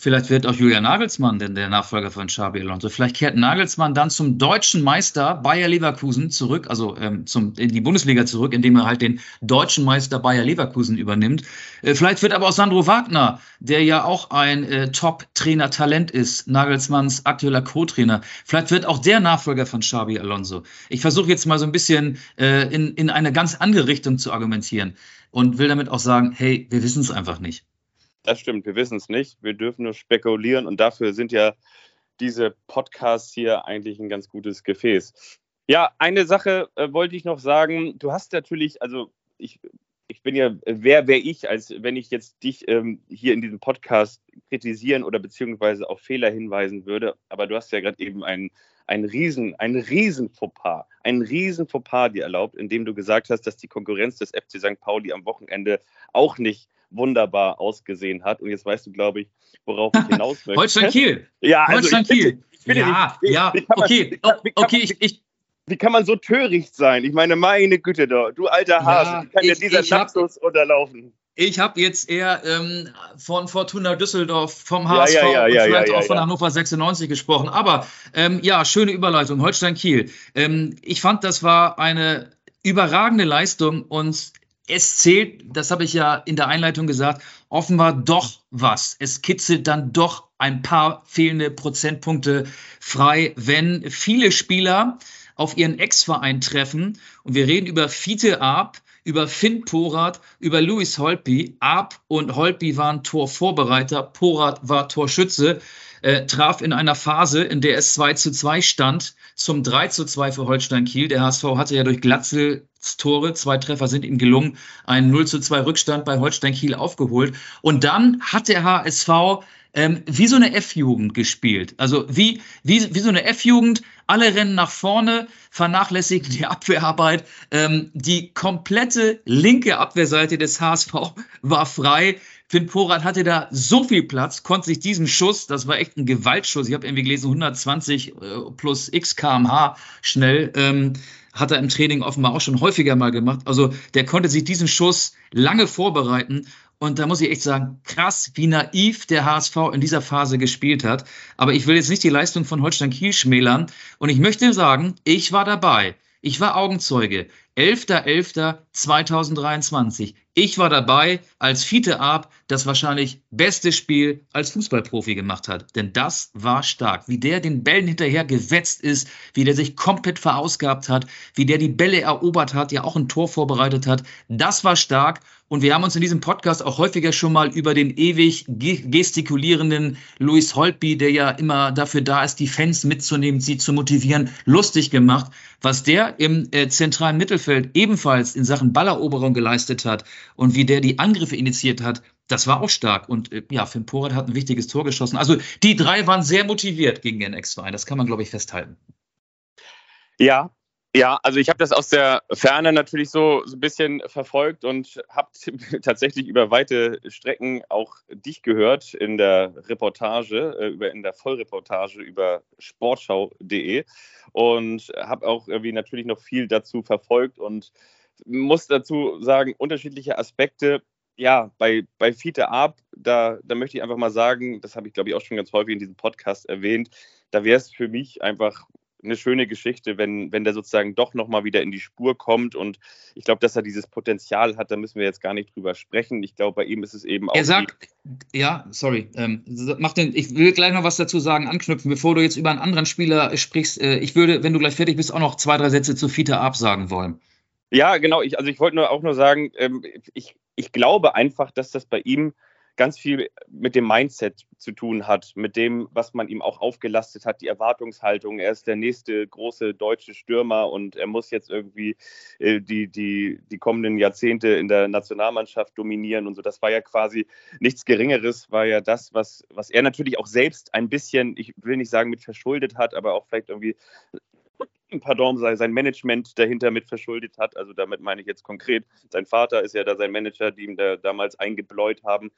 B: Vielleicht wird auch Julian Nagelsmann denn der Nachfolger von Xabi Alonso. Vielleicht kehrt Nagelsmann dann zum deutschen Meister Bayer Leverkusen zurück, also ähm, zum, in die Bundesliga zurück, indem er halt den deutschen Meister Bayer Leverkusen übernimmt. Äh, vielleicht wird aber auch Sandro Wagner, der ja auch ein äh, Top-Trainer-Talent ist, Nagelsmanns aktueller Co-Trainer, vielleicht wird auch der Nachfolger von Xabi Alonso. Ich versuche jetzt mal so ein bisschen äh, in, in eine ganz andere Richtung zu argumentieren und will damit auch sagen, hey, wir wissen es einfach nicht.
C: Das stimmt, wir wissen es nicht. Wir dürfen nur spekulieren und dafür sind ja diese Podcasts hier eigentlich ein ganz gutes Gefäß. Ja, eine Sache äh, wollte ich noch sagen. Du hast natürlich, also ich, ich bin ja, wer wäre ich, als wenn ich jetzt dich ähm, hier in diesem Podcast kritisieren oder beziehungsweise auf Fehler hinweisen würde. Aber du hast ja gerade eben einen, einen riesen, einen riesen Fauxpas, einen riesen Fauxpas dir erlaubt, indem du gesagt hast, dass die Konkurrenz des FC St. Pauli am Wochenende auch nicht wunderbar ausgesehen hat. Und jetzt weißt du, glaube ich, worauf ich hinaus möchte.
B: Holstein Kiel.
C: Ja, also Holstein Kiel.
B: ja, nicht, ja, okay, man, okay, ich, ich,
C: wie kann man so töricht sein? Ich meine, meine Güte, doch, du alter Hase, ja, wie kann dir dieser Lapsus unterlaufen?
B: Ich habe jetzt eher ähm, von Fortuna Düsseldorf, vom HSV ja, ja, ja, und vielleicht auch von Hannover 96 gesprochen. Aber ähm, ja, schöne Überleitung. Holstein Kiel. Ähm, ich fand, das war eine überragende Leistung und es zählt, das habe ich ja in der Einleitung gesagt, offenbar doch was. Es kitzelt dann doch ein paar fehlende Prozentpunkte frei, wenn viele Spieler auf ihren Ex-Verein treffen. Und wir reden über Fiete Arp, über Finn Porat, über Luis Holpi. Arp und Holpi waren Torvorbereiter, Porat war Torschütze, äh, traf in einer Phase, in der es 2 zu 2 stand, zum 3 zu 2 für Holstein Kiel. Der HSV hatte ja durch Glatzel Tore, zwei Treffer sind ihm gelungen, einen 0 zu 2 Rückstand bei Holstein Kiel aufgeholt. Und dann hat der HSV ähm, wie so eine F-Jugend gespielt. Also wie, wie, wie so eine F-Jugend, alle rennen nach vorne, vernachlässigen die Abwehrarbeit. Ähm, die komplette linke Abwehrseite des HSV war frei. Finn Porat hatte da so viel Platz, konnte sich diesen Schuss, das war echt ein Gewaltschuss, ich habe irgendwie gelesen, 120 äh, plus x kmh schnell, ähm, hat er im Training offenbar auch schon häufiger mal gemacht. Also der konnte sich diesen Schuss lange vorbereiten und da muss ich echt sagen, krass, wie naiv der HSV in dieser Phase gespielt hat. Aber ich will jetzt nicht die Leistung von Holstein Kiel schmälern. Und ich möchte sagen, ich war dabei. Ich war Augenzeuge. 11.11.2023. Ich war dabei, als Fiete Ab das wahrscheinlich beste Spiel als Fußballprofi gemacht hat. Denn das war stark. Wie der den Bällen hinterher gewetzt ist, wie der sich komplett verausgabt hat, wie der die Bälle erobert hat, ja auch ein Tor vorbereitet hat. Das war stark. Und wir haben uns in diesem Podcast auch häufiger schon mal über den ewig gestikulierenden Louis Holtby, der ja immer dafür da ist, die Fans mitzunehmen, sie zu motivieren, lustig gemacht. Was der im äh, zentralen Mittelfeld ebenfalls in Sachen Balleroberung geleistet hat und wie der die Angriffe initiiert hat, das war auch stark. Und äh, ja, Finn Porat hat ein wichtiges Tor geschossen. Also die drei waren sehr motiviert gegen den Ex-Verein. Das kann man, glaube ich, festhalten.
C: Ja, ja, also ich habe das aus der Ferne natürlich so, so ein bisschen verfolgt und habe tatsächlich über weite Strecken auch dich gehört in der Reportage, äh, über, in der Vollreportage über sportschau.de und habe auch irgendwie natürlich noch viel dazu verfolgt und muss dazu sagen, unterschiedliche Aspekte. Ja, bei, bei Fiete Ab, da, da möchte ich einfach mal sagen, das habe ich glaube ich auch schon ganz häufig in diesem Podcast erwähnt, da wäre es für mich einfach eine schöne Geschichte, wenn, wenn der sozusagen doch nochmal wieder in die Spur kommt. Und ich glaube, dass er dieses Potenzial hat, da müssen wir jetzt gar nicht drüber sprechen. Ich glaube, bei ihm ist es eben auch.
B: Er sagt, ja, sorry, ähm, mach den, ich will gleich noch was dazu sagen, anknüpfen, bevor du jetzt über einen anderen Spieler sprichst. Äh, ich würde, wenn du gleich fertig bist, auch noch zwei, drei Sätze zu Fiete absagen wollen.
C: Ja, genau. Ich, also ich wollte nur auch nur sagen, ähm, ich, ich glaube einfach, dass das bei ihm ganz viel mit dem Mindset zu tun hat, mit dem, was man ihm auch aufgelastet hat, die Erwartungshaltung. Er ist der nächste große deutsche Stürmer und er muss jetzt irgendwie äh, die, die, die kommenden Jahrzehnte in der Nationalmannschaft dominieren und so. Das war ja quasi nichts Geringeres, war ja das, was, was er natürlich auch selbst ein bisschen, ich will nicht sagen mit verschuldet hat, aber auch vielleicht irgendwie pardon, sein Management dahinter mit verschuldet hat. Also damit meine ich jetzt konkret, sein Vater ist ja da sein Manager, die ihm da damals eingebläut haben,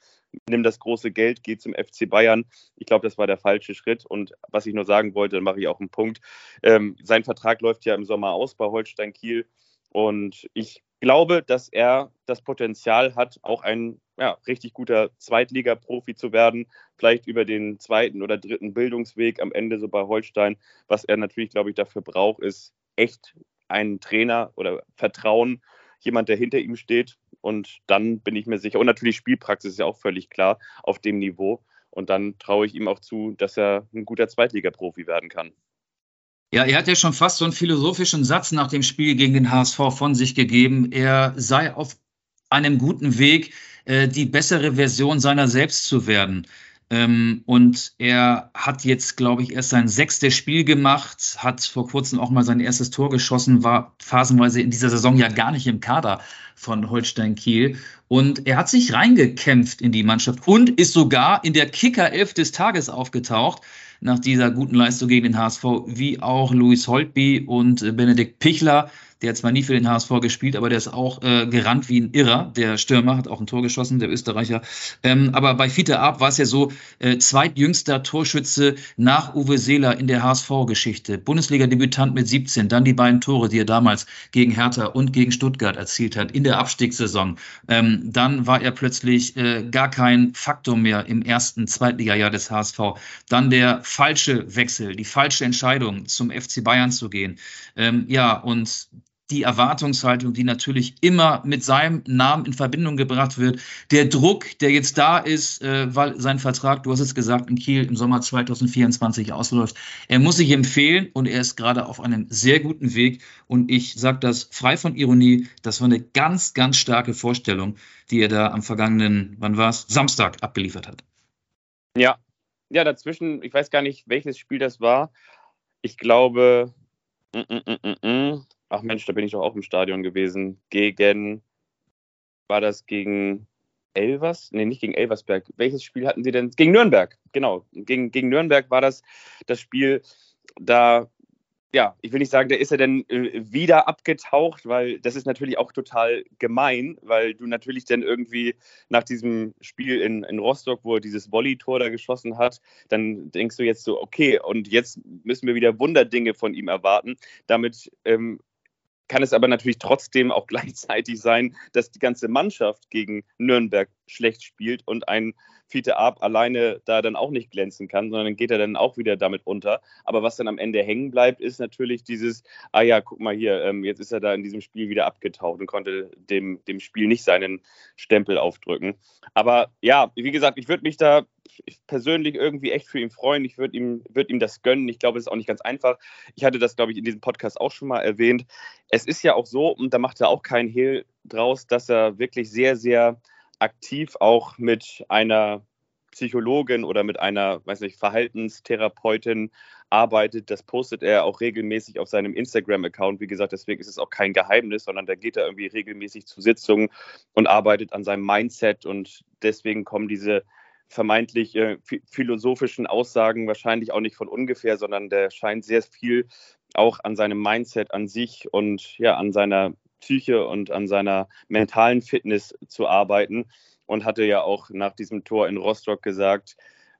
C: nimm das große Geld, geh zum FC Bayern. Ich glaube, das war der falsche Schritt. Und was ich nur sagen wollte, dann mache ich auch einen Punkt. Ähm, sein Vertrag läuft ja im Sommer aus bei Holstein Kiel. Und ich glaube, dass er das Potenzial hat, auch ein ja, richtig guter Zweitliga-Profi zu werden, vielleicht über den zweiten oder dritten Bildungsweg am Ende so bei Holstein. Was er natürlich, glaube ich, dafür braucht, ist echt einen Trainer oder Vertrauen, jemand, der hinter ihm steht. Und dann bin ich mir sicher, und natürlich Spielpraxis ist ja auch völlig klar auf dem Niveau. Und dann traue ich ihm auch zu, dass er ein guter Zweitliga-Profi werden kann.
B: Ja, er hat ja schon fast so einen philosophischen Satz nach dem Spiel gegen den HSV von sich gegeben. Er sei auf einem guten Weg, äh, die bessere Version seiner selbst zu werden. Ähm, und er hat jetzt, glaube ich, erst sein sechstes Spiel gemacht, hat vor kurzem auch mal sein erstes Tor geschossen, war phasenweise in dieser Saison ja gar nicht im Kader von Holstein Kiel. Und er hat sich reingekämpft in die Mannschaft und ist sogar in der Kicker 11 des Tages aufgetaucht nach dieser guten Leistung gegen den HSV, wie auch Luis Holtby und äh, Benedikt Pichler. Der hat zwar nie für den HSV gespielt, aber der ist auch äh, gerannt wie ein Irrer. Der Stürmer hat auch ein Tor geschossen, der Österreicher. Ähm, aber bei Fiete Ab war es ja so, äh, zweitjüngster Torschütze nach Uwe Seeler in der HSV-Geschichte. Bundesliga-Debütant mit 17, dann die beiden Tore, die er damals gegen Hertha und gegen Stuttgart erzielt hat in der Abstiegssaison. Ähm, dann war er plötzlich äh, gar kein Faktor mehr im ersten Zweitligajahr des HSV. Dann der falsche Wechsel, die falsche Entscheidung, zum FC Bayern zu gehen. Ähm, ja, und die Erwartungshaltung, die natürlich immer mit seinem Namen in Verbindung gebracht wird. Der Druck, der jetzt da ist, äh, weil sein Vertrag, du hast es gesagt, in Kiel im Sommer 2024 ausläuft. Er muss sich empfehlen und er ist gerade auf einem sehr guten Weg. Und ich sage das frei von Ironie, das war eine ganz, ganz starke Vorstellung, die er da am vergangenen, wann war es, Samstag abgeliefert hat.
C: Ja, ja, dazwischen, ich weiß gar nicht, welches Spiel das war. Ich glaube, mm, mm, mm, mm ach Mensch, da bin ich doch auch im Stadion gewesen, gegen, war das gegen Elvers? Nee, nicht gegen Elversberg. Welches Spiel hatten Sie denn? Gegen Nürnberg, genau. Gegen, gegen Nürnberg war das das Spiel, da ja, ich will nicht sagen, da ist er dann äh, wieder abgetaucht, weil das ist natürlich auch total gemein, weil du natürlich dann irgendwie nach diesem Spiel in, in Rostock, wo er dieses Volley-Tor da geschossen hat, dann denkst du jetzt so, okay, und jetzt müssen wir wieder Wunderdinge von ihm erwarten. Damit ähm, kann es aber natürlich trotzdem auch gleichzeitig sein, dass die ganze Mannschaft gegen Nürnberg schlecht spielt und ein Fiete Ab alleine da dann auch nicht glänzen kann, sondern geht er dann auch wieder damit unter. Aber was dann am Ende hängen bleibt, ist natürlich dieses, ah ja, guck mal hier, ähm, jetzt ist er da in diesem Spiel wieder abgetaucht und konnte dem, dem Spiel nicht seinen Stempel aufdrücken. Aber ja, wie gesagt, ich würde mich da persönlich irgendwie echt für ihn freuen. Ich würde ihm, würd ihm das gönnen. Ich glaube, es ist auch nicht ganz einfach. Ich hatte das, glaube ich, in diesem Podcast auch schon mal erwähnt. Es ist ja auch so, und da macht er auch keinen Hehl draus, dass er wirklich sehr, sehr aktiv auch mit einer Psychologin oder mit einer, weiß nicht, Verhaltenstherapeutin arbeitet. Das postet er auch regelmäßig auf seinem Instagram-Account. Wie gesagt, deswegen ist es auch kein Geheimnis, sondern da geht er irgendwie regelmäßig zu Sitzungen und arbeitet an seinem Mindset. Und deswegen kommen diese vermeintlich äh, philosophischen Aussagen wahrscheinlich auch nicht von ungefähr, sondern der scheint sehr viel auch an seinem Mindset an sich und ja, an seiner Psyche und an seiner mentalen Fitness zu arbeiten. Und hatte ja auch nach diesem Tor in Rostock gesagt,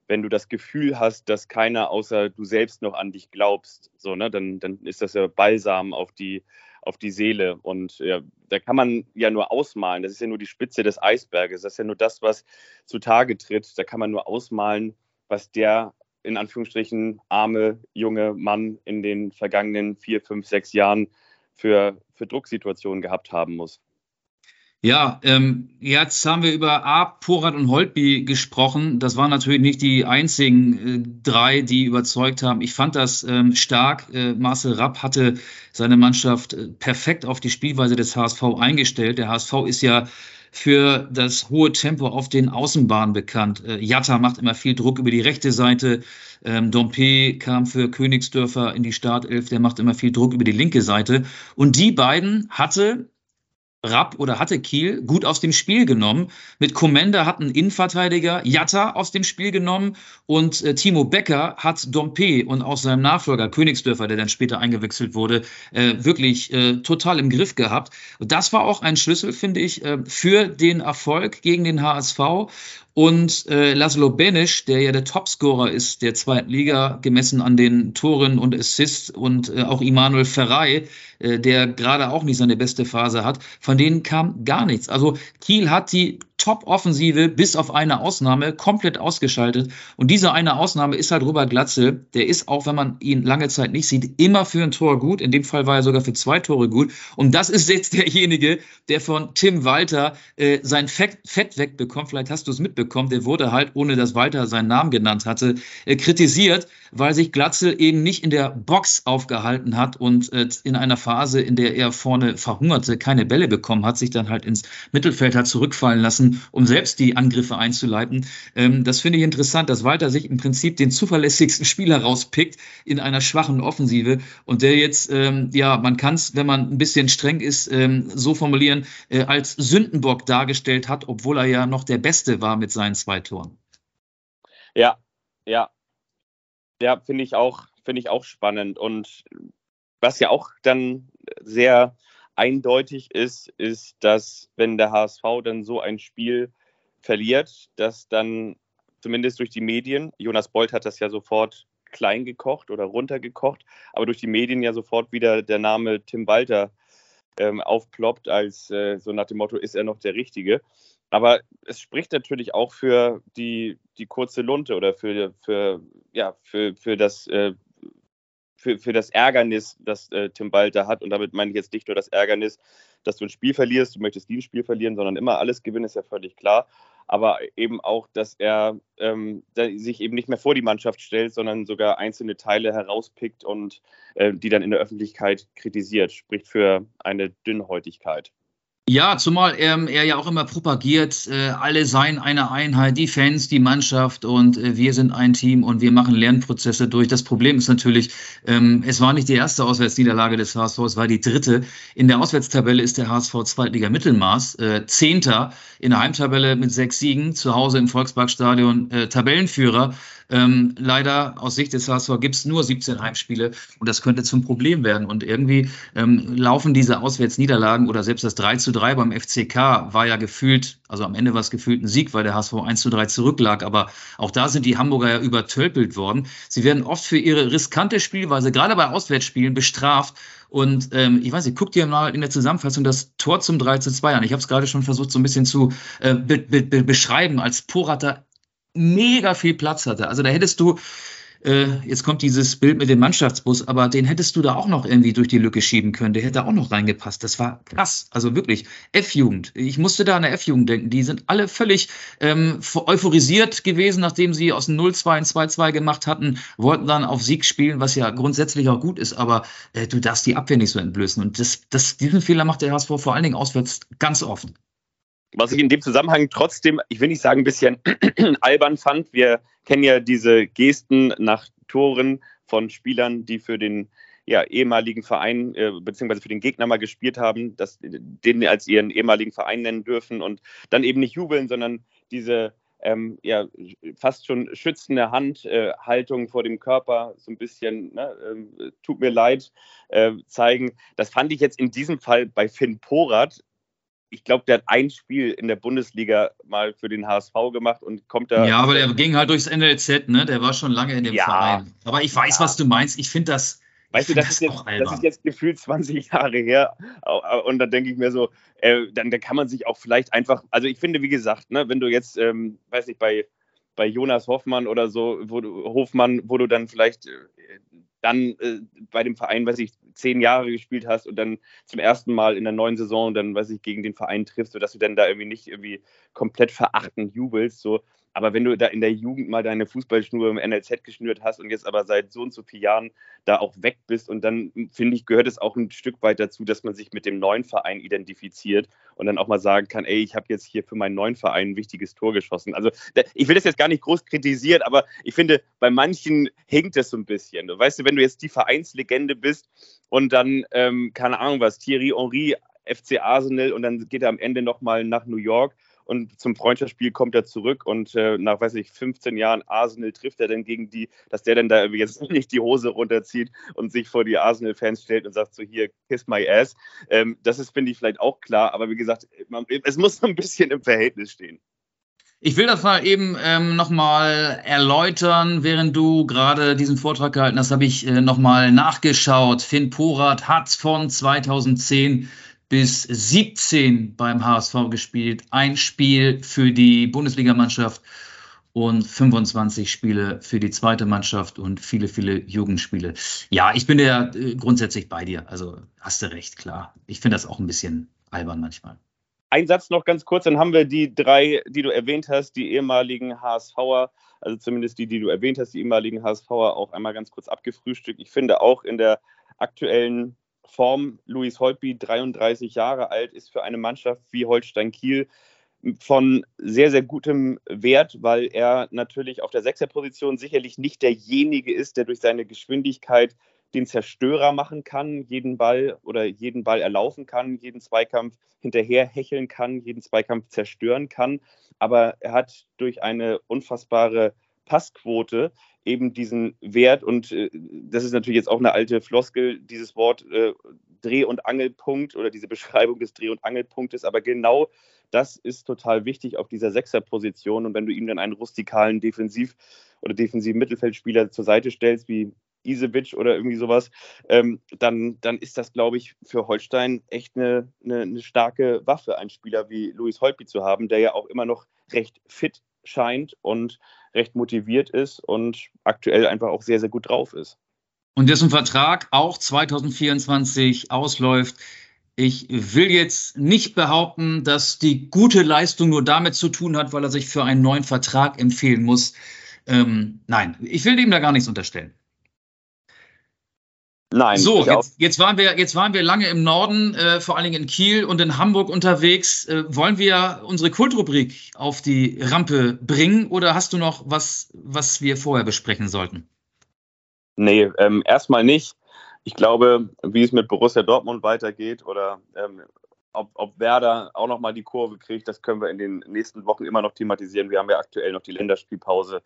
C: wenn du das Gefühl hast, dass keiner außer du selbst noch an dich glaubst, so, ne, dann, dann ist das ja Balsam auf die, auf die Seele. Und ja, da kann man ja nur ausmalen. Das ist ja nur die Spitze des Eisberges. Das ist ja nur das, was zutage tritt. Da kann man nur ausmalen, was der in Anführungsstrichen arme junge Mann in den vergangenen vier, fünf, sechs Jahren für, für Drucksituationen gehabt haben muss.
B: Ja, ähm, jetzt haben wir über A, Porat und Holtby gesprochen. Das waren natürlich nicht die einzigen äh, drei, die überzeugt haben. Ich fand das ähm, stark. Äh, Marcel Rapp hatte seine Mannschaft äh, perfekt auf die Spielweise des HSV eingestellt. Der HSV ist ja für das hohe Tempo auf den Außenbahnen bekannt. Äh, Jatta macht immer viel Druck über die rechte Seite. Ähm, Dompe kam für Königsdörfer in die Startelf, der macht immer viel Druck über die linke Seite. Und die beiden hatte Rapp oder hatte Kiel gut aus dem Spiel genommen. Mit Komenda hat ein Innenverteidiger Jatta aus dem Spiel genommen und äh, Timo Becker hat Dompe und auch seinem Nachfolger Königsdörfer, der dann später eingewechselt wurde, äh, wirklich äh, total im Griff gehabt. Und das war auch ein Schlüssel, finde ich, äh, für den Erfolg gegen den HSV. Und äh, Laszlo Benisch, der ja der Topscorer ist der zweiten Liga, gemessen an den Toren und Assists und äh, auch Immanuel Ferrei, äh, der gerade auch nicht seine beste Phase hat, von denen kam gar nichts. Also Kiel hat die Top-Offensive bis auf eine Ausnahme komplett ausgeschaltet. Und diese eine Ausnahme ist halt Robert Glatzel. Der ist, auch wenn man ihn lange Zeit nicht sieht, immer für ein Tor gut. In dem Fall war er sogar für zwei Tore gut. Und das ist jetzt derjenige, der von Tim Walter äh, sein Fett, Fett wegbekommt. Vielleicht hast du es mitbekommen. Der wurde halt, ohne dass Walter seinen Namen genannt hatte, äh, kritisiert, weil sich Glatzel eben nicht in der Box aufgehalten hat und äh, in einer Phase, in der er vorne verhungerte, keine Bälle bekommen hat, sich dann halt ins Mittelfeld hat zurückfallen lassen um selbst die Angriffe einzuleiten. Ähm, das finde ich interessant, dass Walter sich im Prinzip den zuverlässigsten Spieler rauspickt in einer schwachen Offensive und der jetzt, ähm, ja, man kann es, wenn man ein bisschen streng ist, ähm, so formulieren, äh, als Sündenbock dargestellt hat, obwohl er ja noch der Beste war mit seinen zwei Toren.
C: Ja, ja. Ja, finde ich auch, finde ich auch spannend. Und was ja auch dann sehr eindeutig ist, ist, dass wenn der HSV dann so ein Spiel verliert, dass dann zumindest durch die Medien, Jonas Bolt hat das ja sofort klein gekocht oder runtergekocht, aber durch die Medien ja sofort wieder der Name Tim Walter ähm, aufploppt, als äh, so nach dem Motto, ist er noch der Richtige. Aber es spricht natürlich auch für die, die kurze Lunte oder für, für, ja, für, für das äh, für, für das Ärgernis, das äh, Tim Walter hat. Und damit meine ich jetzt nicht nur das Ärgernis, dass du ein Spiel verlierst, du möchtest nie ein Spiel verlieren, sondern immer alles gewinnen, ist ja völlig klar. Aber eben auch, dass er ähm, sich eben nicht mehr vor die Mannschaft stellt, sondern sogar einzelne Teile herauspickt und äh, die dann in der Öffentlichkeit kritisiert, spricht für eine Dünnhäutigkeit.
B: Ja, zumal ähm, er ja auch immer propagiert, äh, alle seien eine Einheit, die Fans, die Mannschaft und äh, wir sind ein Team und wir machen Lernprozesse durch. Das Problem ist natürlich, ähm, es war nicht die erste Auswärtsniederlage des HSV, es war die dritte. In der Auswärtstabelle ist der HSV Zweitliga Mittelmaß, äh, Zehnter in der Heimtabelle mit sechs Siegen, zu Hause im Volksparkstadion äh, Tabellenführer. Ähm, leider aus Sicht des HSV gibt es nur 17 Heimspiele und das könnte zum Problem werden. Und irgendwie ähm, laufen diese Auswärtsniederlagen oder selbst das 3 zu 3 beim FCK war ja gefühlt, also am Ende war es gefühlt ein Sieg, weil der HSV 1 zu 3 zurücklag. Aber auch da sind die Hamburger ja übertölpelt worden. Sie werden oft für ihre riskante Spielweise, gerade bei Auswärtsspielen, bestraft. Und ähm, ich weiß nicht, guck dir mal in der Zusammenfassung das Tor zum 3 zu 2 an. Ich habe es gerade schon versucht, so ein bisschen zu äh, be be beschreiben, als Porat mega viel Platz hatte. Also da hättest du äh, jetzt kommt dieses Bild mit dem Mannschaftsbus, aber den hättest du da auch noch irgendwie durch die Lücke schieben können. Der hätte auch noch reingepasst. Das war krass. Also wirklich, F-Jugend. Ich musste da an der F-Jugend denken. Die sind alle völlig ähm, euphorisiert gewesen, nachdem sie aus dem 0-2 ein 2-2 gemacht hatten, wollten dann auf Sieg spielen, was ja grundsätzlich auch gut ist, aber äh, du darfst die Abwehr nicht so entblößen. Und das, das, diesen Fehler macht der HSV vor allen Dingen auswärts ganz oft.
C: Was ich in dem Zusammenhang trotzdem, ich will nicht sagen, ein bisschen albern fand. Wir kennen ja diese Gesten nach Toren von Spielern, die für den ja, ehemaligen Verein äh, beziehungsweise für den Gegner mal gespielt haben, dass den als ihren ehemaligen Verein nennen dürfen und dann eben nicht jubeln, sondern diese ähm, ja, fast schon schützende Handhaltung äh, vor dem Körper, so ein bisschen, ne, äh, tut mir leid, äh, zeigen. Das fand ich jetzt in diesem Fall bei Finn Porat ich glaube, der hat ein Spiel in der Bundesliga mal für den HSV gemacht und kommt da.
B: Ja, aber der ging halt durchs NLZ, ne? Der war schon lange in dem ja, Verein. Aber ich weiß, ja. was du meinst. Ich finde das.
C: Weißt du, das, das, ist jetzt, das ist jetzt gefühlt 20 Jahre her. Und dann denke ich mir so, äh, dann, dann kann man sich auch vielleicht einfach, also ich finde, wie gesagt, ne, wenn du jetzt, ähm, weiß nicht, bei, bei Jonas Hoffmann oder so, wo du, Hofmann, wo du dann vielleicht äh, dann äh, bei dem Verein, weiß ich, zehn Jahre gespielt hast und dann zum ersten Mal in der neuen Saison dann, weiß ich, gegen den Verein triffst, sodass du dann da irgendwie nicht irgendwie komplett verachtend jubelst, so, aber wenn du da in der Jugend mal deine Fußballschnur im NLZ geschnürt hast und jetzt aber seit so und so vielen Jahren da auch weg bist und dann finde ich, gehört es auch ein Stück weit dazu, dass man sich mit dem neuen Verein identifiziert und dann auch mal sagen kann, ey, ich habe jetzt hier für meinen neuen Verein ein wichtiges Tor geschossen. Also ich will das jetzt gar nicht groß kritisieren, aber ich finde, bei manchen hinkt es so ein bisschen. Weißt du, wenn du jetzt die Vereinslegende bist und dann, ähm, keine Ahnung was, Thierry Henry, FC Arsenal und dann geht er am Ende nochmal nach New York und zum Freundschaftsspiel kommt er zurück und äh, nach, weiß ich, 15 Jahren Arsenal trifft er dann gegen die, dass der dann da jetzt nicht die Hose runterzieht und sich vor die Arsenal-Fans stellt und sagt so, hier, kiss my ass. Ähm, das ist, finde ich, vielleicht auch klar, aber wie gesagt, man, es muss so ein bisschen im Verhältnis stehen.
B: Ich will das mal eben ähm, nochmal erläutern, während du gerade diesen Vortrag gehalten hast, habe ich äh, nochmal nachgeschaut. Finn Porat hat von 2010 bis 17 beim HSV gespielt, ein Spiel für die Bundesligamannschaft und 25 Spiele für die zweite Mannschaft und viele, viele Jugendspiele. Ja, ich bin ja äh, grundsätzlich bei dir. Also hast du recht, klar. Ich finde das auch ein bisschen albern manchmal.
C: Ein Satz noch ganz kurz, dann haben wir die drei, die du erwähnt hast, die ehemaligen HSVer, also zumindest die, die du erwähnt hast, die ehemaligen HSVer, auch einmal ganz kurz abgefrühstückt. Ich finde auch in der aktuellen Form. Luis Holtby, 33 Jahre alt, ist für eine Mannschaft wie Holstein Kiel von sehr, sehr gutem Wert, weil er natürlich auf der Sechserposition sicherlich nicht derjenige ist, der durch seine Geschwindigkeit den Zerstörer machen kann, jeden Ball oder jeden Ball erlaufen kann, jeden Zweikampf hinterher hecheln kann, jeden Zweikampf zerstören kann. Aber er hat durch eine unfassbare Passquote eben diesen Wert und äh, das ist natürlich jetzt auch eine alte Floskel, dieses Wort äh, Dreh- und Angelpunkt oder diese Beschreibung des Dreh- und Angelpunktes, aber genau das ist total wichtig auf dieser Sechserposition und wenn du ihm dann einen rustikalen Defensiv- oder defensiven Mittelfeldspieler zur Seite stellst, wie Isewitsch oder irgendwie sowas, ähm, dann, dann ist das, glaube ich, für Holstein echt eine, eine, eine, starke Waffe, einen Spieler wie Luis Holtby zu haben, der ja auch immer noch recht fit scheint und recht motiviert ist und aktuell einfach auch sehr, sehr gut drauf ist.
B: Und dessen Vertrag auch 2024 ausläuft. Ich will jetzt nicht behaupten, dass die gute Leistung nur damit zu tun hat, weil er sich für einen neuen Vertrag empfehlen muss. Ähm, nein, ich will ihm da gar nichts unterstellen. Nein. So, jetzt, jetzt, waren wir, jetzt waren wir lange im Norden, äh, vor allen Dingen in Kiel und in Hamburg unterwegs. Äh, wollen wir unsere Kultrubrik auf die Rampe bringen oder hast du noch was, was wir vorher besprechen sollten?
C: Nee, ähm, erstmal nicht. Ich glaube, wie es mit Borussia Dortmund weitergeht oder ähm, ob, ob Werder auch nochmal die Kurve kriegt, das können wir in den nächsten Wochen immer noch thematisieren. Wir haben ja aktuell noch die Länderspielpause.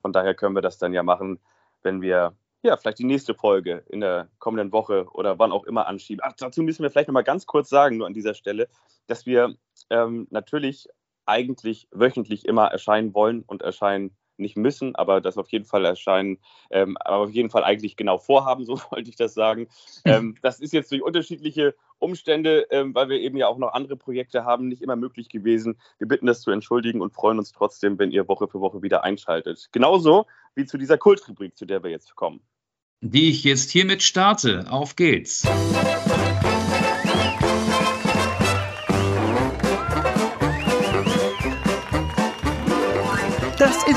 C: Von daher können wir das dann ja machen, wenn wir ja, vielleicht die nächste Folge in der kommenden Woche oder wann auch immer anschieben. Ach, dazu müssen wir vielleicht noch mal ganz kurz sagen, nur an dieser Stelle, dass wir ähm, natürlich eigentlich wöchentlich immer erscheinen wollen und erscheinen nicht müssen, aber das auf jeden Fall erscheinen, ähm, aber auf jeden Fall eigentlich genau vorhaben, so wollte ich das sagen. Ähm, das ist jetzt durch unterschiedliche Umstände, ähm, weil wir eben ja auch noch andere Projekte haben, nicht immer möglich gewesen. Wir bitten das zu entschuldigen und freuen uns trotzdem, wenn ihr Woche für Woche wieder einschaltet. Genauso wie zu dieser Kultrubrik, zu der wir jetzt kommen.
B: Die ich jetzt hiermit starte. Auf geht's.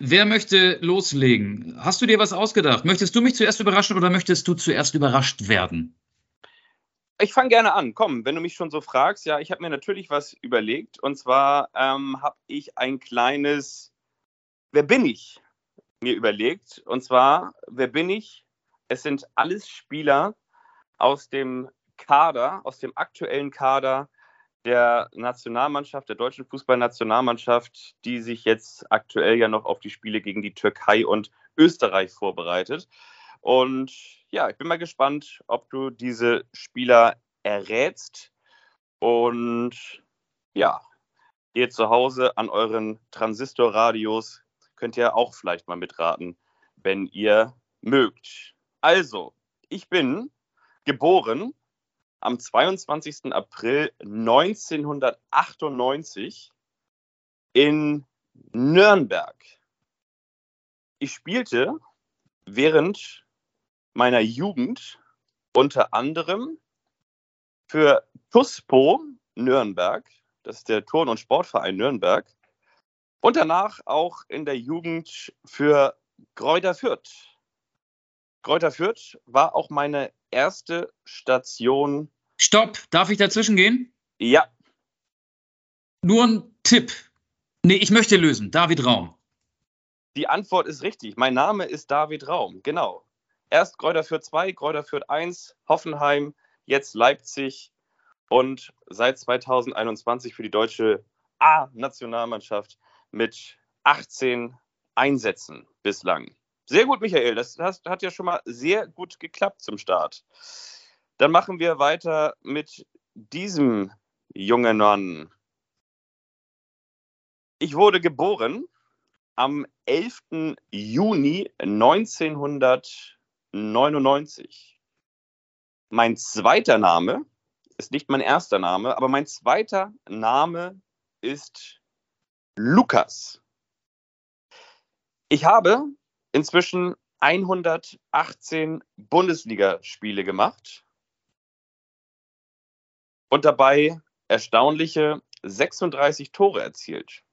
B: Wer möchte loslegen? Hast du dir was ausgedacht? Möchtest du mich zuerst überraschen oder möchtest du zuerst überrascht werden?
C: Ich fange gerne an. Komm, wenn du mich schon so fragst, ja, ich habe mir natürlich was überlegt. Und zwar ähm, habe ich ein kleines Wer bin ich mir überlegt. Und zwar, wer bin ich? Es sind alles Spieler aus dem Kader, aus dem aktuellen Kader der Nationalmannschaft, der deutschen Fußballnationalmannschaft, die sich jetzt aktuell ja noch auf die Spiele gegen die Türkei und Österreich vorbereitet. Und ja, ich bin mal gespannt, ob du diese Spieler errätst. Und ja, ihr zu Hause an euren Transistorradios könnt ihr auch vielleicht mal mitraten, wenn ihr mögt. Also, ich bin geboren am 22. April 1998 in Nürnberg. Ich spielte während meiner Jugend unter anderem für TUSPO Nürnberg, das ist der Turn- und Sportverein Nürnberg, und danach auch in der Jugend für Kräuter Fürth. Kräuter Fürth war auch meine erste Station.
B: Stopp, darf ich dazwischen gehen?
C: Ja.
B: Nur ein Tipp. Nee, ich möchte lösen. David Raum.
C: Die Antwort ist richtig. Mein Name ist David Raum, genau. Erst Kräuter Fürth 2, Kräuter Fürth 1, Hoffenheim, jetzt Leipzig und seit 2021 für die deutsche A-Nationalmannschaft mit 18 Einsätzen bislang. Sehr gut, Michael. Das, das hat ja schon mal sehr gut geklappt zum Start. Dann machen wir weiter mit diesem jungen Mann. Ich wurde geboren am 11. Juni 1999. Mein zweiter Name ist nicht mein erster Name, aber mein zweiter Name ist Lukas. Ich habe inzwischen 118 Bundesligaspiele gemacht und dabei erstaunliche 36 Tore erzielt.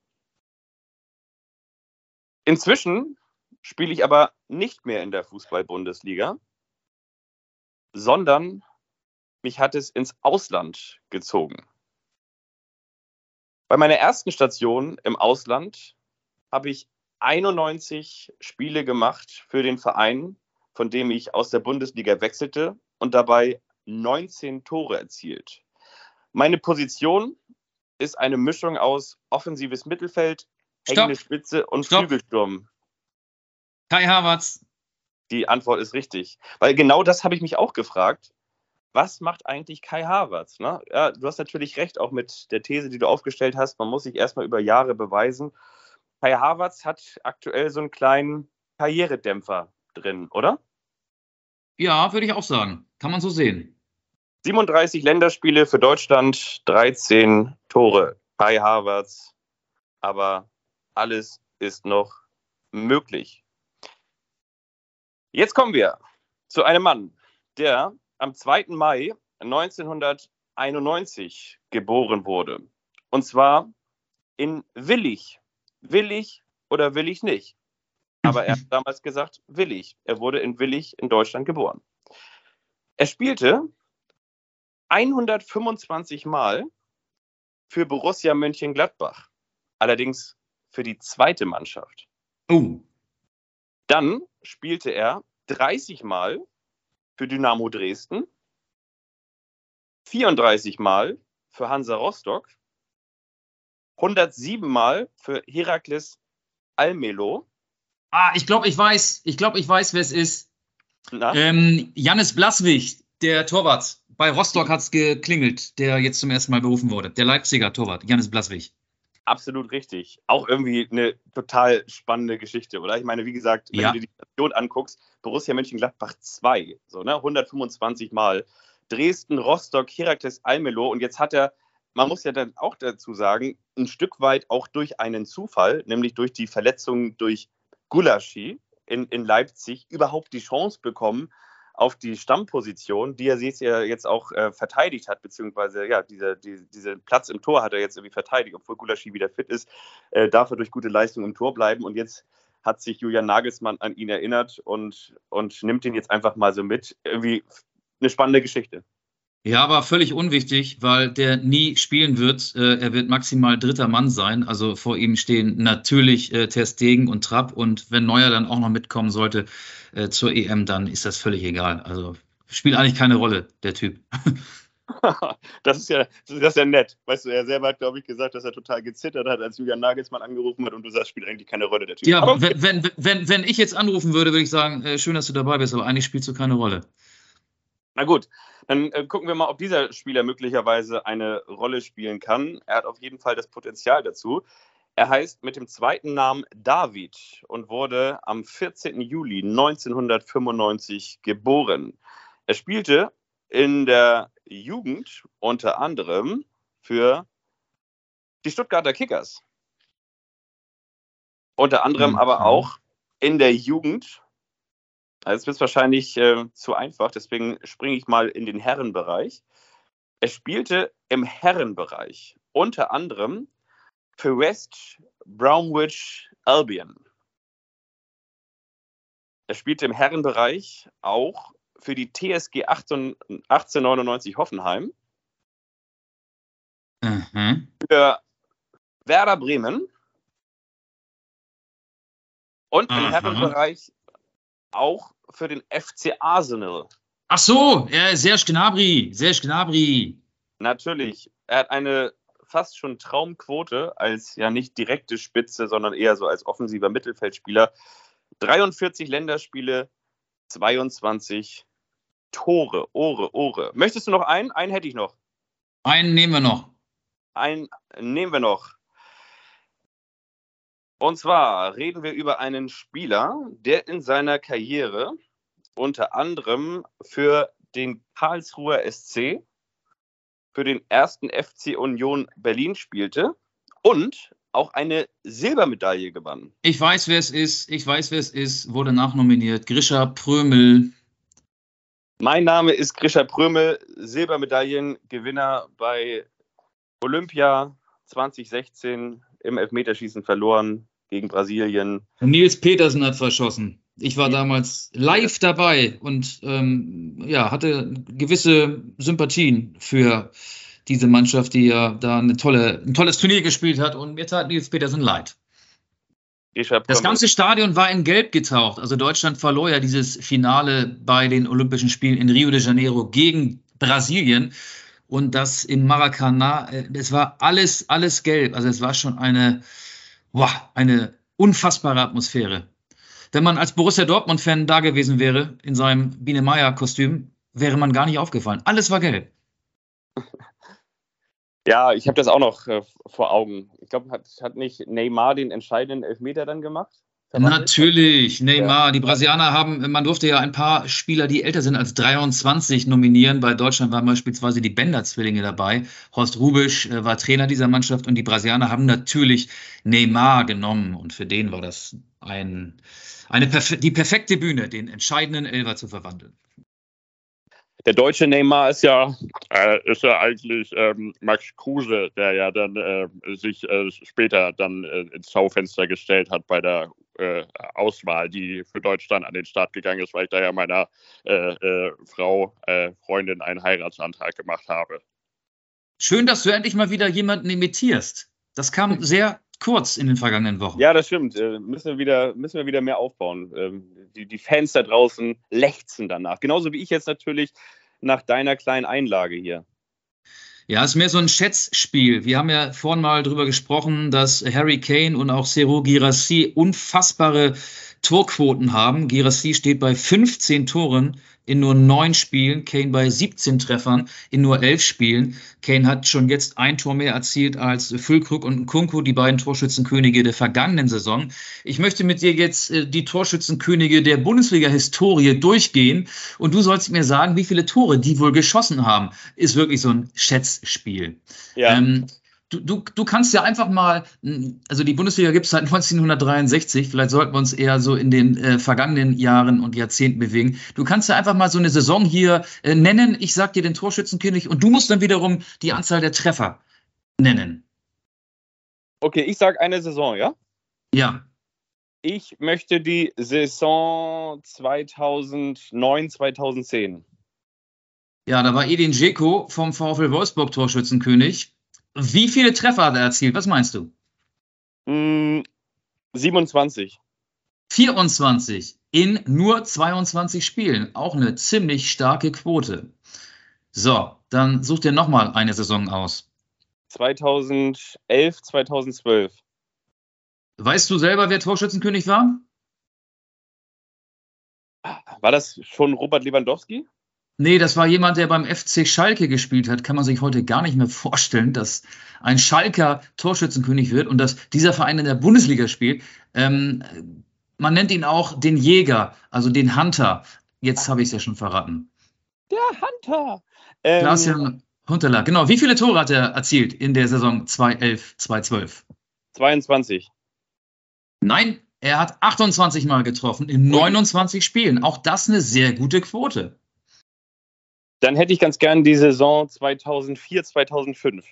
C: Inzwischen spiele ich aber nicht mehr in der Fußball-Bundesliga, sondern mich hat es ins Ausland gezogen. Bei meiner ersten Station im Ausland habe ich 91 Spiele gemacht für den Verein, von dem ich aus der Bundesliga wechselte und dabei 19 Tore erzielt. Meine Position ist eine Mischung aus offensives Mittelfeld, hängende Spitze und Stopp. Flügelsturm.
B: Kai Havertz.
C: Die Antwort ist richtig. Weil genau das habe ich mich auch gefragt. Was macht eigentlich Kai Havertz? Ne? Ja, du hast natürlich recht, auch mit der These, die du aufgestellt hast. Man muss sich erstmal über Jahre beweisen. Kai Havertz hat aktuell so einen kleinen Karrieredämpfer drin, oder?
B: Ja, würde ich auch sagen. Kann man so sehen.
C: 37 Länderspiele für Deutschland, 13 Tore. Kai Havertz. Aber alles ist noch möglich. Jetzt kommen wir zu einem Mann, der am 2. Mai 1991 geboren wurde. Und zwar in Willig will ich oder will ich nicht? Aber er hat damals gesagt, will ich. Er wurde in Willig in Deutschland geboren. Er spielte 125 Mal für Borussia Mönchengladbach. Allerdings für die zweite Mannschaft.
B: Oh.
C: Dann spielte er 30 Mal für Dynamo Dresden, 34 Mal für Hansa Rostock, 107 Mal für Herakles Almelo.
B: Ah, ich glaube, ich weiß, ich glaube, ich weiß, wer es ist. Ähm, Jannis Blaswig, der Torwart. Bei Rostock hat es geklingelt, der jetzt zum ersten Mal berufen wurde. Der Leipziger Torwart, Jannis Blaswig.
C: Absolut richtig. Auch irgendwie eine total spannende Geschichte, oder? Ich meine, wie gesagt, wenn
B: Ja.
C: du dir die Station anguckst, Borussia Mönchengladbach 2, so, ne? 125 Mal. Dresden, Rostock, Herakles Almelo und jetzt hat er, man muss ja dann auch dazu sagen, ein Stück weit auch durch einen Zufall, nämlich durch die Verletzung durch Gulaschi in, in Leipzig, überhaupt die Chance bekommen auf die Stammposition, die er jetzt auch äh, verteidigt hat, beziehungsweise ja, diese, die, diesen Platz im Tor hat er jetzt irgendwie verteidigt, obwohl Gulaschi wieder fit ist, äh, darf er durch gute Leistung im Tor bleiben und jetzt hat sich Julian Nagelsmann an ihn erinnert und, und nimmt ihn jetzt einfach mal so mit. Irgendwie eine spannende Geschichte.
B: Ja, aber völlig unwichtig, weil der nie spielen wird. Äh, er wird maximal dritter Mann sein. Also vor ihm stehen natürlich äh, Ter Stegen und Trapp. Und wenn Neuer dann auch noch mitkommen sollte äh, zur EM, dann ist das völlig egal. Also spielt eigentlich keine Rolle, der Typ.
C: das, ist ja, das ist ja nett. Weißt du, er selber hat, glaube ich, gesagt, dass er total gezittert hat, als Julian Nagelsmann angerufen hat und du sagst, spielt eigentlich keine Rolle, der Typ.
B: Ja,
C: Aber
B: wenn, wenn, wenn, wenn ich jetzt anrufen würde, würde ich sagen, äh, schön, dass du dabei bist, aber eigentlich spielst du keine Rolle.
C: Na gut, dann äh, gucken wir mal, ob dieser Spieler möglicherweise eine Rolle spielen kann. Er hat auf jeden Fall das Potenzial dazu. Er heißt mit dem zweiten Namen David und wurde am 14. Juli 1995 geboren. Er spielte in der Jugend unter anderem für die Stuttgarter Kickers. Unter anderem
B: Mhm.
C: aber auch in der Jugend also es wird wahrscheinlich äh, zu einfach, deswegen springe ich mal in den Herrenbereich. Er spielte im Herrenbereich unter anderem für West Bromwich Albion. Er spielte im Herrenbereich auch für die TSG 18, 1899 Hoffenheim,
B: Mhm.
C: für Werder Bremen und im
B: Aha.
C: Herrenbereich auch für den FC Arsenal.
B: Ach so, äh, Serge Gnabry, Serge Gnabry.
C: Natürlich. Er hat eine fast schon Traumquote als ja nicht direkte Spitze, sondern eher so als offensiver Mittelfeldspieler. 43 Länderspiele, 22 Tore, Ohre, Ohre. Möchtest du noch einen? Einen hätte ich noch.
B: Einen nehmen wir noch.
C: Einen nehmen wir noch. Und zwar reden wir über einen Spieler, der in seiner Karriere unter anderem für den Karlsruher SC, für den ersten FC Union Berlin spielte und auch eine Silbermedaille gewann.
B: Ich weiß, wer es ist. Ich weiß, wer es ist. Wurde nachnominiert. Grisha Prömel.
C: Mein Name ist Grisha Prömel, Silbermedaillengewinner bei Olympia 2016 im Elfmeterschießen verloren gegen Brasilien.
B: Nils Petersen hat verschossen. Ich war damals live dabei und ähm, ja, hatte gewisse Sympathien für diese Mannschaft, die ja da eine tolle, ein tolles Turnier gespielt hat. Und mir tat Nils Petersen leid. Das ganze Stadion war in Gelb getaucht. Also Deutschland verlor ja dieses Finale bei den Olympischen Spielen in Rio de Janeiro gegen Brasilien. Und das im Maracanã, äh, es war alles, alles gelb. Also es war schon eine, wow, eine unfassbare Atmosphäre. Wenn man als Borussia Dortmund-Fan da gewesen wäre, in seinem Biene Meier-Kostüm, wäre man gar nicht aufgefallen. Alles war gelb.
C: Ja, ich habe das auch noch äh, vor Augen. Ich glaube, hat, hat nicht Neymar den entscheidenden Elfmeter dann gemacht?
B: Natürlich, Neymar. Die Brasilianer haben, man durfte ja ein paar Spieler, die älter sind als 23, nominieren. Bei Deutschland waren beispielsweise die Bender-Zwillinge dabei. Horst Rubisch äh, war Trainer dieser Mannschaft und die Brasilianer haben natürlich Neymar genommen. Und für den war das ein, eine, die perfekte Bühne, den entscheidenden Elfer zu verwandeln.
C: Der deutsche Neymar ist ja,
D: äh, ist ja eigentlich ähm, Max Kruse, der ja dann äh, sich äh, später dann äh, ins Schaufenster gestellt hat bei der äh, Auswahl, die für Deutschland an den Start gegangen ist, weil ich da ja meiner äh, äh, Frau, äh, Freundin einen Heiratsantrag gemacht habe.
B: Schön, dass du endlich mal wieder jemanden imitierst. Das kam sehr kurz in den vergangenen Wochen.
C: Ja, das stimmt. Äh, müssen, wir wieder, müssen wir wieder mehr aufbauen. Ähm, die, die Fans da draußen lechzen danach. Genauso wie ich jetzt natürlich nach deiner kleinen Einlage hier.
B: Ja, es ist mehr so ein Schätzspiel. Wir haben ja vorhin mal drüber gesprochen, dass Harry Kane und auch Serou Girassi unfassbare Torquoten haben. Girassi steht bei 15 Toren in nur neun Spielen, Kane bei 17 Treffern in nur elf Spielen. Kane hat schon jetzt ein Tor mehr erzielt als Füllkrug und Kunku, die beiden Torschützenkönige der vergangenen Saison. Ich möchte mit dir jetzt äh, die Torschützenkönige der Bundesliga-Historie durchgehen und du sollst mir sagen, wie viele Tore die wohl geschossen haben. Ist wirklich so ein Schätzspiel. Ja. Ähm, du, du, du kannst ja einfach mal, also die Bundesliga gibt es seit 1963, vielleicht sollten wir uns eher so in den äh, vergangenen Jahren und Jahrzehnten bewegen. Du kannst ja einfach mal so eine Saison hier äh, nennen. Ich sag dir den Torschützenkönig und du musst dann wiederum die Anzahl der Treffer nennen.
C: Okay, ich sag eine Saison, ja?
B: Ja.
C: Ich möchte die Saison 2009, 2010.
B: Ja, da war Edin Dzeko vom VfL Wolfsburg Torschützenkönig. Wie viele Treffer hat er erzielt? Was meinst du?
C: Mm, 27.
B: 24 in nur 22 Spielen. Auch eine ziemlich starke Quote. So, dann such dir nochmal eine Saison aus.
C: 2011, 2012.
B: Weißt du selber, wer Torschützenkönig war?
C: War das schon Robert Lewandowski?
B: Nee, das war jemand, der beim FC Schalke gespielt hat. Kann man sich heute gar nicht mehr vorstellen, dass ein Schalker Torschützenkönig wird und dass dieser Verein in der Bundesliga spielt. Ähm, man nennt ihn auch den Jäger, also den Hunter. Jetzt habe ich es ja schon verraten.
C: Der Hunter.
B: Ähm, Klaas-Jan Hunterla. Genau. Wie viele Tore hat er erzielt in der Saison 2011, 2012?
C: 22.
B: Nein, er hat 28 Mal getroffen in 29 Spielen. Auch das eine sehr gute Quote.
C: Dann hätte ich ganz gern die Saison 2004, 2005.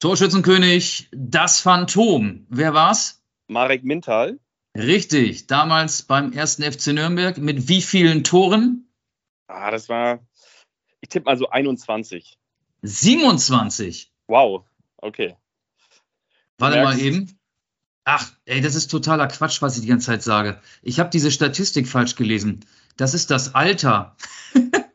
B: Torschützenkönig, das Phantom. Wer war's?
C: Marek Mintal.
B: Richtig, damals beim ersten FC Nürnberg. Mit wie vielen Toren?
C: Ah, das war, ich tippe mal so 21.
B: 27.
C: Wow, okay.
B: Warte mal eben. Ach, ey, das ist totaler Quatsch, was ich die ganze Zeit sage. Ich habe diese Statistik falsch gelesen. Das ist das Alter.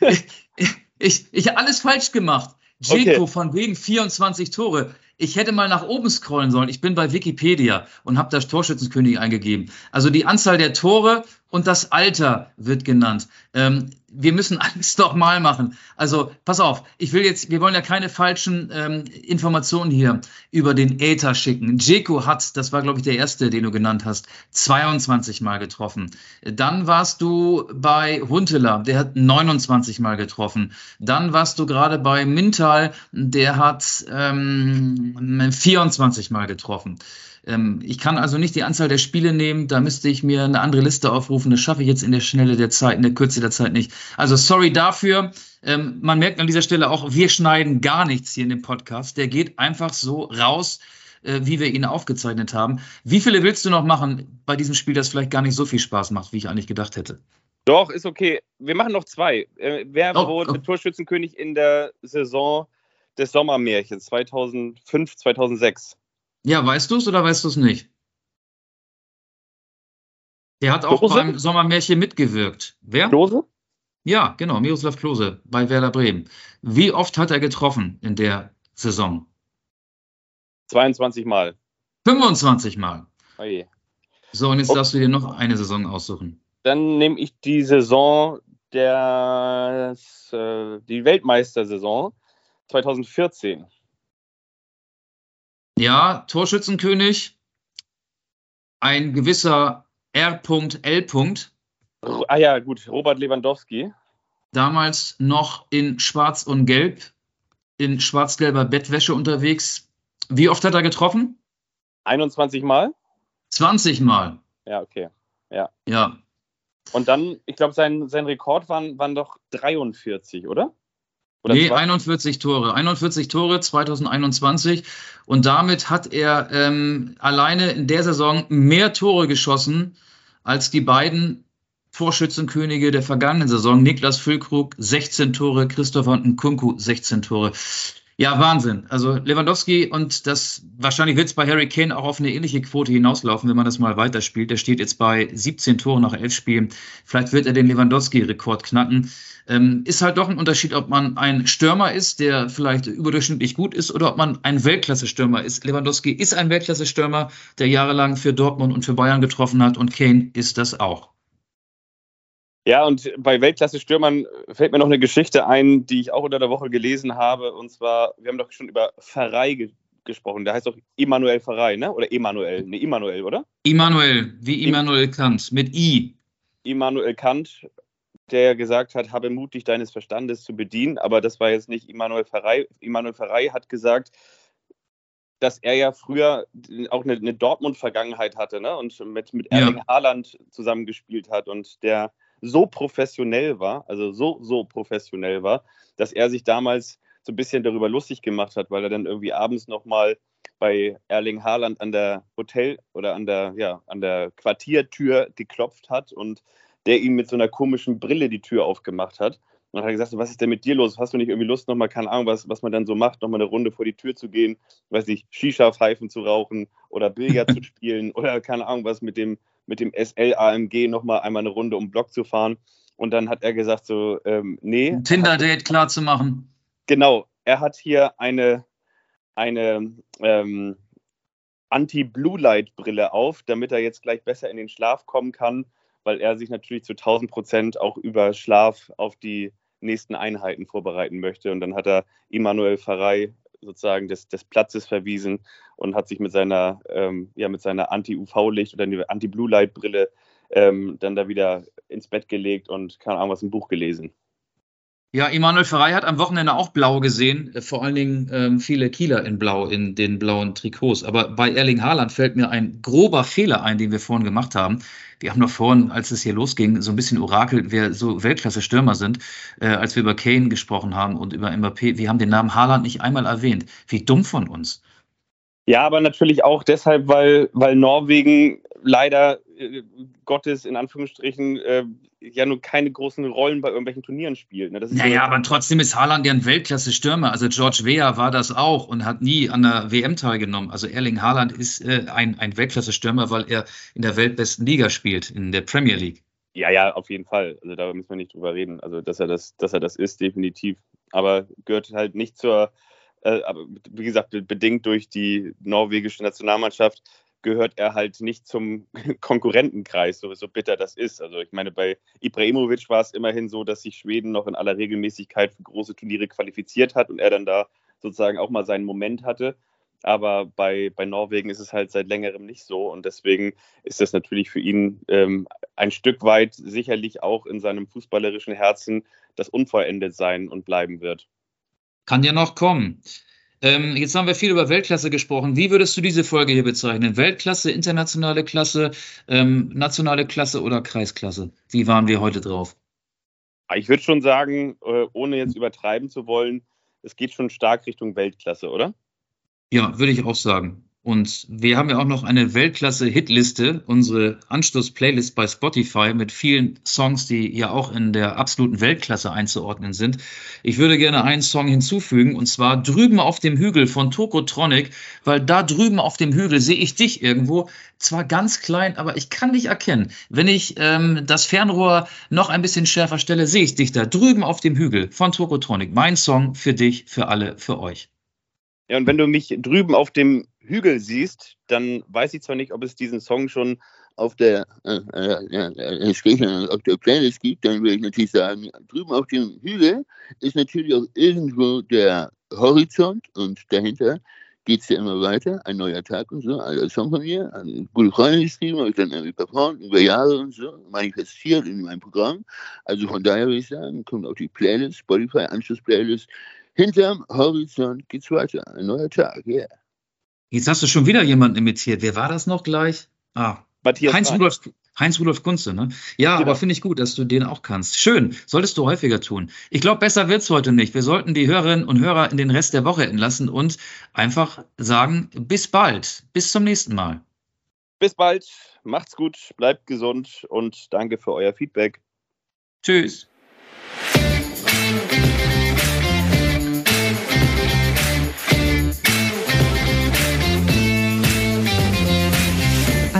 B: ich, ich, ich habe alles falsch gemacht. Jeko okay. von wegen 24 Tore. Ich hätte mal nach oben scrollen sollen. Ich bin bei Wikipedia und habe das Torschützenkönig eingegeben. Also die Anzahl der Tore und das Alter wird genannt. Ähm, wir müssen alles doch mal machen. Also pass auf, ich will jetzt, wir wollen ja keine falschen ähm, Informationen hier über den Äther schicken. Jeko hat, das war glaube ich der erste, den du genannt hast, 22 Mal getroffen. Dann warst du bei Huntela, der hat 29 Mal getroffen. Dann warst du gerade bei Mintal, der hat ähm, 24 Mal getroffen. Ähm, ich kann also nicht die Anzahl der Spiele nehmen, da müsste ich mir eine andere Liste aufrufen. Das schaffe ich jetzt in der Schnelle der Zeit, in der Kürze der Zeit nicht. Also sorry dafür. Ähm, man merkt an dieser Stelle auch, wir schneiden gar nichts hier in dem Podcast. Der geht einfach so raus, äh, wie wir ihn aufgezeichnet haben. Wie viele willst du noch machen bei diesem Spiel, das vielleicht gar nicht so viel Spaß macht, wie ich eigentlich gedacht hätte?
C: Doch, ist okay. Wir machen noch zwei. Äh, wer oh, wurde oh. Torschützenkönig in der Saison des Sommermärchens 2005, 2006?
B: Ja, weißt du es oder weißt du es nicht? Der hat auch Klose? beim Sommermärchen mitgewirkt. Wer?
C: Klose?
B: Ja, genau, Miroslav Klose bei Werder Bremen. Wie oft hat er getroffen in der Saison?
C: 22 Mal.
B: 25 Mal.
C: Oje.
B: So, und jetzt okay. darfst du dir noch eine Saison aussuchen.
C: Dann nehme ich die Saison der äh, die Weltmeistersaison 2014.
B: Ja, Torschützenkönig, ein gewisser R.L.
C: Ah ja, gut, Robert Lewandowski.
B: Damals noch in Schwarz und Gelb, in schwarz-gelber Bettwäsche unterwegs. Wie oft hat er getroffen?
C: 21 Mal.
B: 20 Mal.
C: Ja, okay. Ja.
B: Ja.
C: Und dann, ich glaube, sein, sein Rekord waren, waren doch 43, oder?
B: Oder nee, 41 Tore. 41 Tore 2021. Und damit hat er ähm, alleine in der Saison mehr Tore geschossen als die beiden Torschützenkönige der vergangenen Saison. Niklas Füllkrug 16 Tore, Christopher Nkunku 16 Tore. Ja, Wahnsinn. Also Lewandowski und das wahrscheinlich wird es bei Harry Kane auch auf eine ähnliche Quote hinauslaufen, wenn man das mal weiterspielt. Der steht jetzt bei 17 Toren nach 11 Spielen. Vielleicht wird er den Lewandowski-Rekord knacken. Ähm, ist halt doch ein Unterschied, ob man ein Stürmer ist, der vielleicht überdurchschnittlich gut ist, oder ob man ein Weltklasse-Stürmer ist. Lewandowski ist ein Weltklasse-Stürmer, der jahrelang für Dortmund und für Bayern getroffen hat und Kane ist das auch.
C: Ja, und bei Weltklasse-Stürmern fällt mir noch eine Geschichte ein, die ich auch unter der Woche gelesen habe. Und zwar, wir haben doch schon über Ferrei ge gesprochen. Der heißt doch Immanuel Ferrei, ne? Oder Emanuel? Ne, Immanuel, oder?
B: Immanuel, wie Immanuel Kant, mit I.
C: Immanuel Kant, der gesagt hat, habe Mut, dich deines Verstandes zu bedienen. Aber das war jetzt nicht Immanuel Ferrei. Immanuel Ferrei hat gesagt, dass er ja früher auch eine, eine Dortmund-Vergangenheit hatte ne? und mit, mit Erling ja. Haaland zusammengespielt hat und der so professionell war, also so, so professionell war, dass er sich damals so ein bisschen darüber lustig gemacht hat, weil er dann irgendwie abends nochmal bei Erling Haaland an der Hotel oder an der, ja, an der Quartiertür geklopft hat und der ihm mit so einer komischen Brille die Tür aufgemacht hat. Und dann hat er gesagt, was ist denn mit dir los? Hast du nicht irgendwie Lust, nochmal, keine Ahnung, was, was man dann so macht, nochmal eine Runde vor die Tür zu gehen, weiß nicht, Shisha-Pfeifen zu rauchen oder Billard zu spielen oder keine Ahnung, was mit dem, mit dem SL-AMG nochmal einmal eine Runde um Block zu fahren. Und dann hat er gesagt so, ähm, nee.
B: Tinder-Date klar zu machen.
C: Genau, er hat hier eine, eine ähm, Anti-Blue-Light-Brille auf, damit er jetzt gleich besser in den Schlaf kommen kann, weil er sich natürlich zu 1000 Prozent auch über Schlaf auf die nächsten Einheiten vorbereiten möchte. Und dann hat er Immanuel Farei sozusagen des, des Platzes verwiesen und hat sich mit seiner, ähm, ja, mit seiner Anti-UV-Licht oder Anti-Blue-Light-Brille ähm, dann da wieder ins Bett gelegt und keine Ahnung was im Buch gelesen.
B: Ja, Emanuel Ferrei hat am Wochenende auch blau gesehen, äh, vor allen Dingen ähm, viele Kieler in blau, in den blauen Trikots. Aber bei Erling Haaland fällt mir ein grober Fehler ein, den wir vorhin gemacht haben. Wir haben noch vorhin, als es hier losging, so ein bisschen orakelt, wer so Weltklasse-Stürmer sind, äh, als wir über Kane gesprochen haben und über Mbappé. Wir haben den Namen Haaland nicht einmal erwähnt. Wie dumm von uns.
C: Ja, aber natürlich auch deshalb, weil, weil Norwegen leider äh, Gottes in Anführungsstrichen äh, ja nur keine großen Rollen bei irgendwelchen Turnieren spielt. Ne?
B: Das naja, ja aber trotzdem ist Haaland ja ein Weltklasse-Stürmer. Also George Weah war das auch und hat nie an der WM teilgenommen. Also Erling Haaland ist äh, ein, ein Weltklasse-Stürmer, weil er in der weltbesten Liga spielt, in der Premier League.
C: Ja, ja, auf jeden Fall. Also da müssen wir nicht drüber reden. Also dass er das, dass er das ist, definitiv. Aber gehört halt nicht zur, äh, aber wie gesagt, bedingt durch die norwegische Nationalmannschaft gehört er halt nicht zum Konkurrentenkreis, so, so bitter das ist. Also ich meine, bei Ibrahimovic war es immerhin so, dass sich Schweden noch in aller Regelmäßigkeit für große Turniere qualifiziert hat und er dann da sozusagen auch mal seinen Moment hatte. Aber bei, bei Norwegen ist es halt seit längerem nicht so. Und deswegen ist das natürlich für ihn ähm, ein Stück weit sicherlich auch in seinem fußballerischen Herzen das unvollendet sein und bleiben wird.
B: Kann ja noch kommen. Ähm, jetzt haben wir viel über Weltklasse gesprochen. Wie würdest du diese Folge hier bezeichnen? Weltklasse, internationale Klasse, ähm, nationale Klasse oder Kreisklasse? Wie waren wir heute drauf?
C: Ich würde schon sagen, äh, ohne jetzt übertreiben zu wollen, es geht schon stark Richtung Weltklasse, oder?
B: Ja, würde ich auch sagen. Und wir haben ja auch noch eine Weltklasse-Hitliste, unsere Anschluss-Playlist bei Spotify mit vielen Songs, die ja auch in der absoluten Weltklasse einzuordnen sind. Ich würde gerne einen Song hinzufügen, und zwar Drüben auf dem Hügel von Tokotronic, weil da drüben auf dem Hügel sehe ich dich irgendwo. Zwar ganz klein, aber ich kann dich erkennen. Wenn ich ähm, das Fernrohr noch ein bisschen schärfer stelle, sehe ich dich da drüben auf dem Hügel von Tokotronic. Mein Song für dich, für alle, für euch.
C: Ja, und wenn du mich drüben auf dem Hügel siehst, dann weiß ich zwar nicht, ob es diesen Song schon auf der, äh, äh, äh, auf der Playlist gibt, dann würde ich natürlich sagen, drüben auf dem Hügel ist natürlich auch irgendwo der Horizont und dahinter geht es ja immer weiter, ein neuer Tag und so, alter Song von mir, eine gute Freundin geschrieben, habe ich dann irgendwie performt, über Jahre und so, manifestiert in meinem Programm. Also von daher würde ich sagen, kommt auf die Playlist, Spotify, Anschluss-Playlist, Hinterm Horizont geht's weiter. Ein neuer Tag, ja. Yeah.
B: Jetzt hast du schon wieder jemanden imitiert. Wer war das noch gleich? Ah, Matthias Heinz Rudolf, Heinz Rudolf Kunze, ne? Ja, genau. aber finde ich gut, dass du den auch kannst. Schön, solltest du häufiger tun. Ich glaube, besser wird's heute nicht. Wir sollten die Hörerinnen und Hörer in den Rest der Woche entlassen und einfach sagen, bis bald, bis zum nächsten Mal.
C: Bis bald, macht's gut, bleibt gesund und danke für euer Feedback.
B: Tschüss.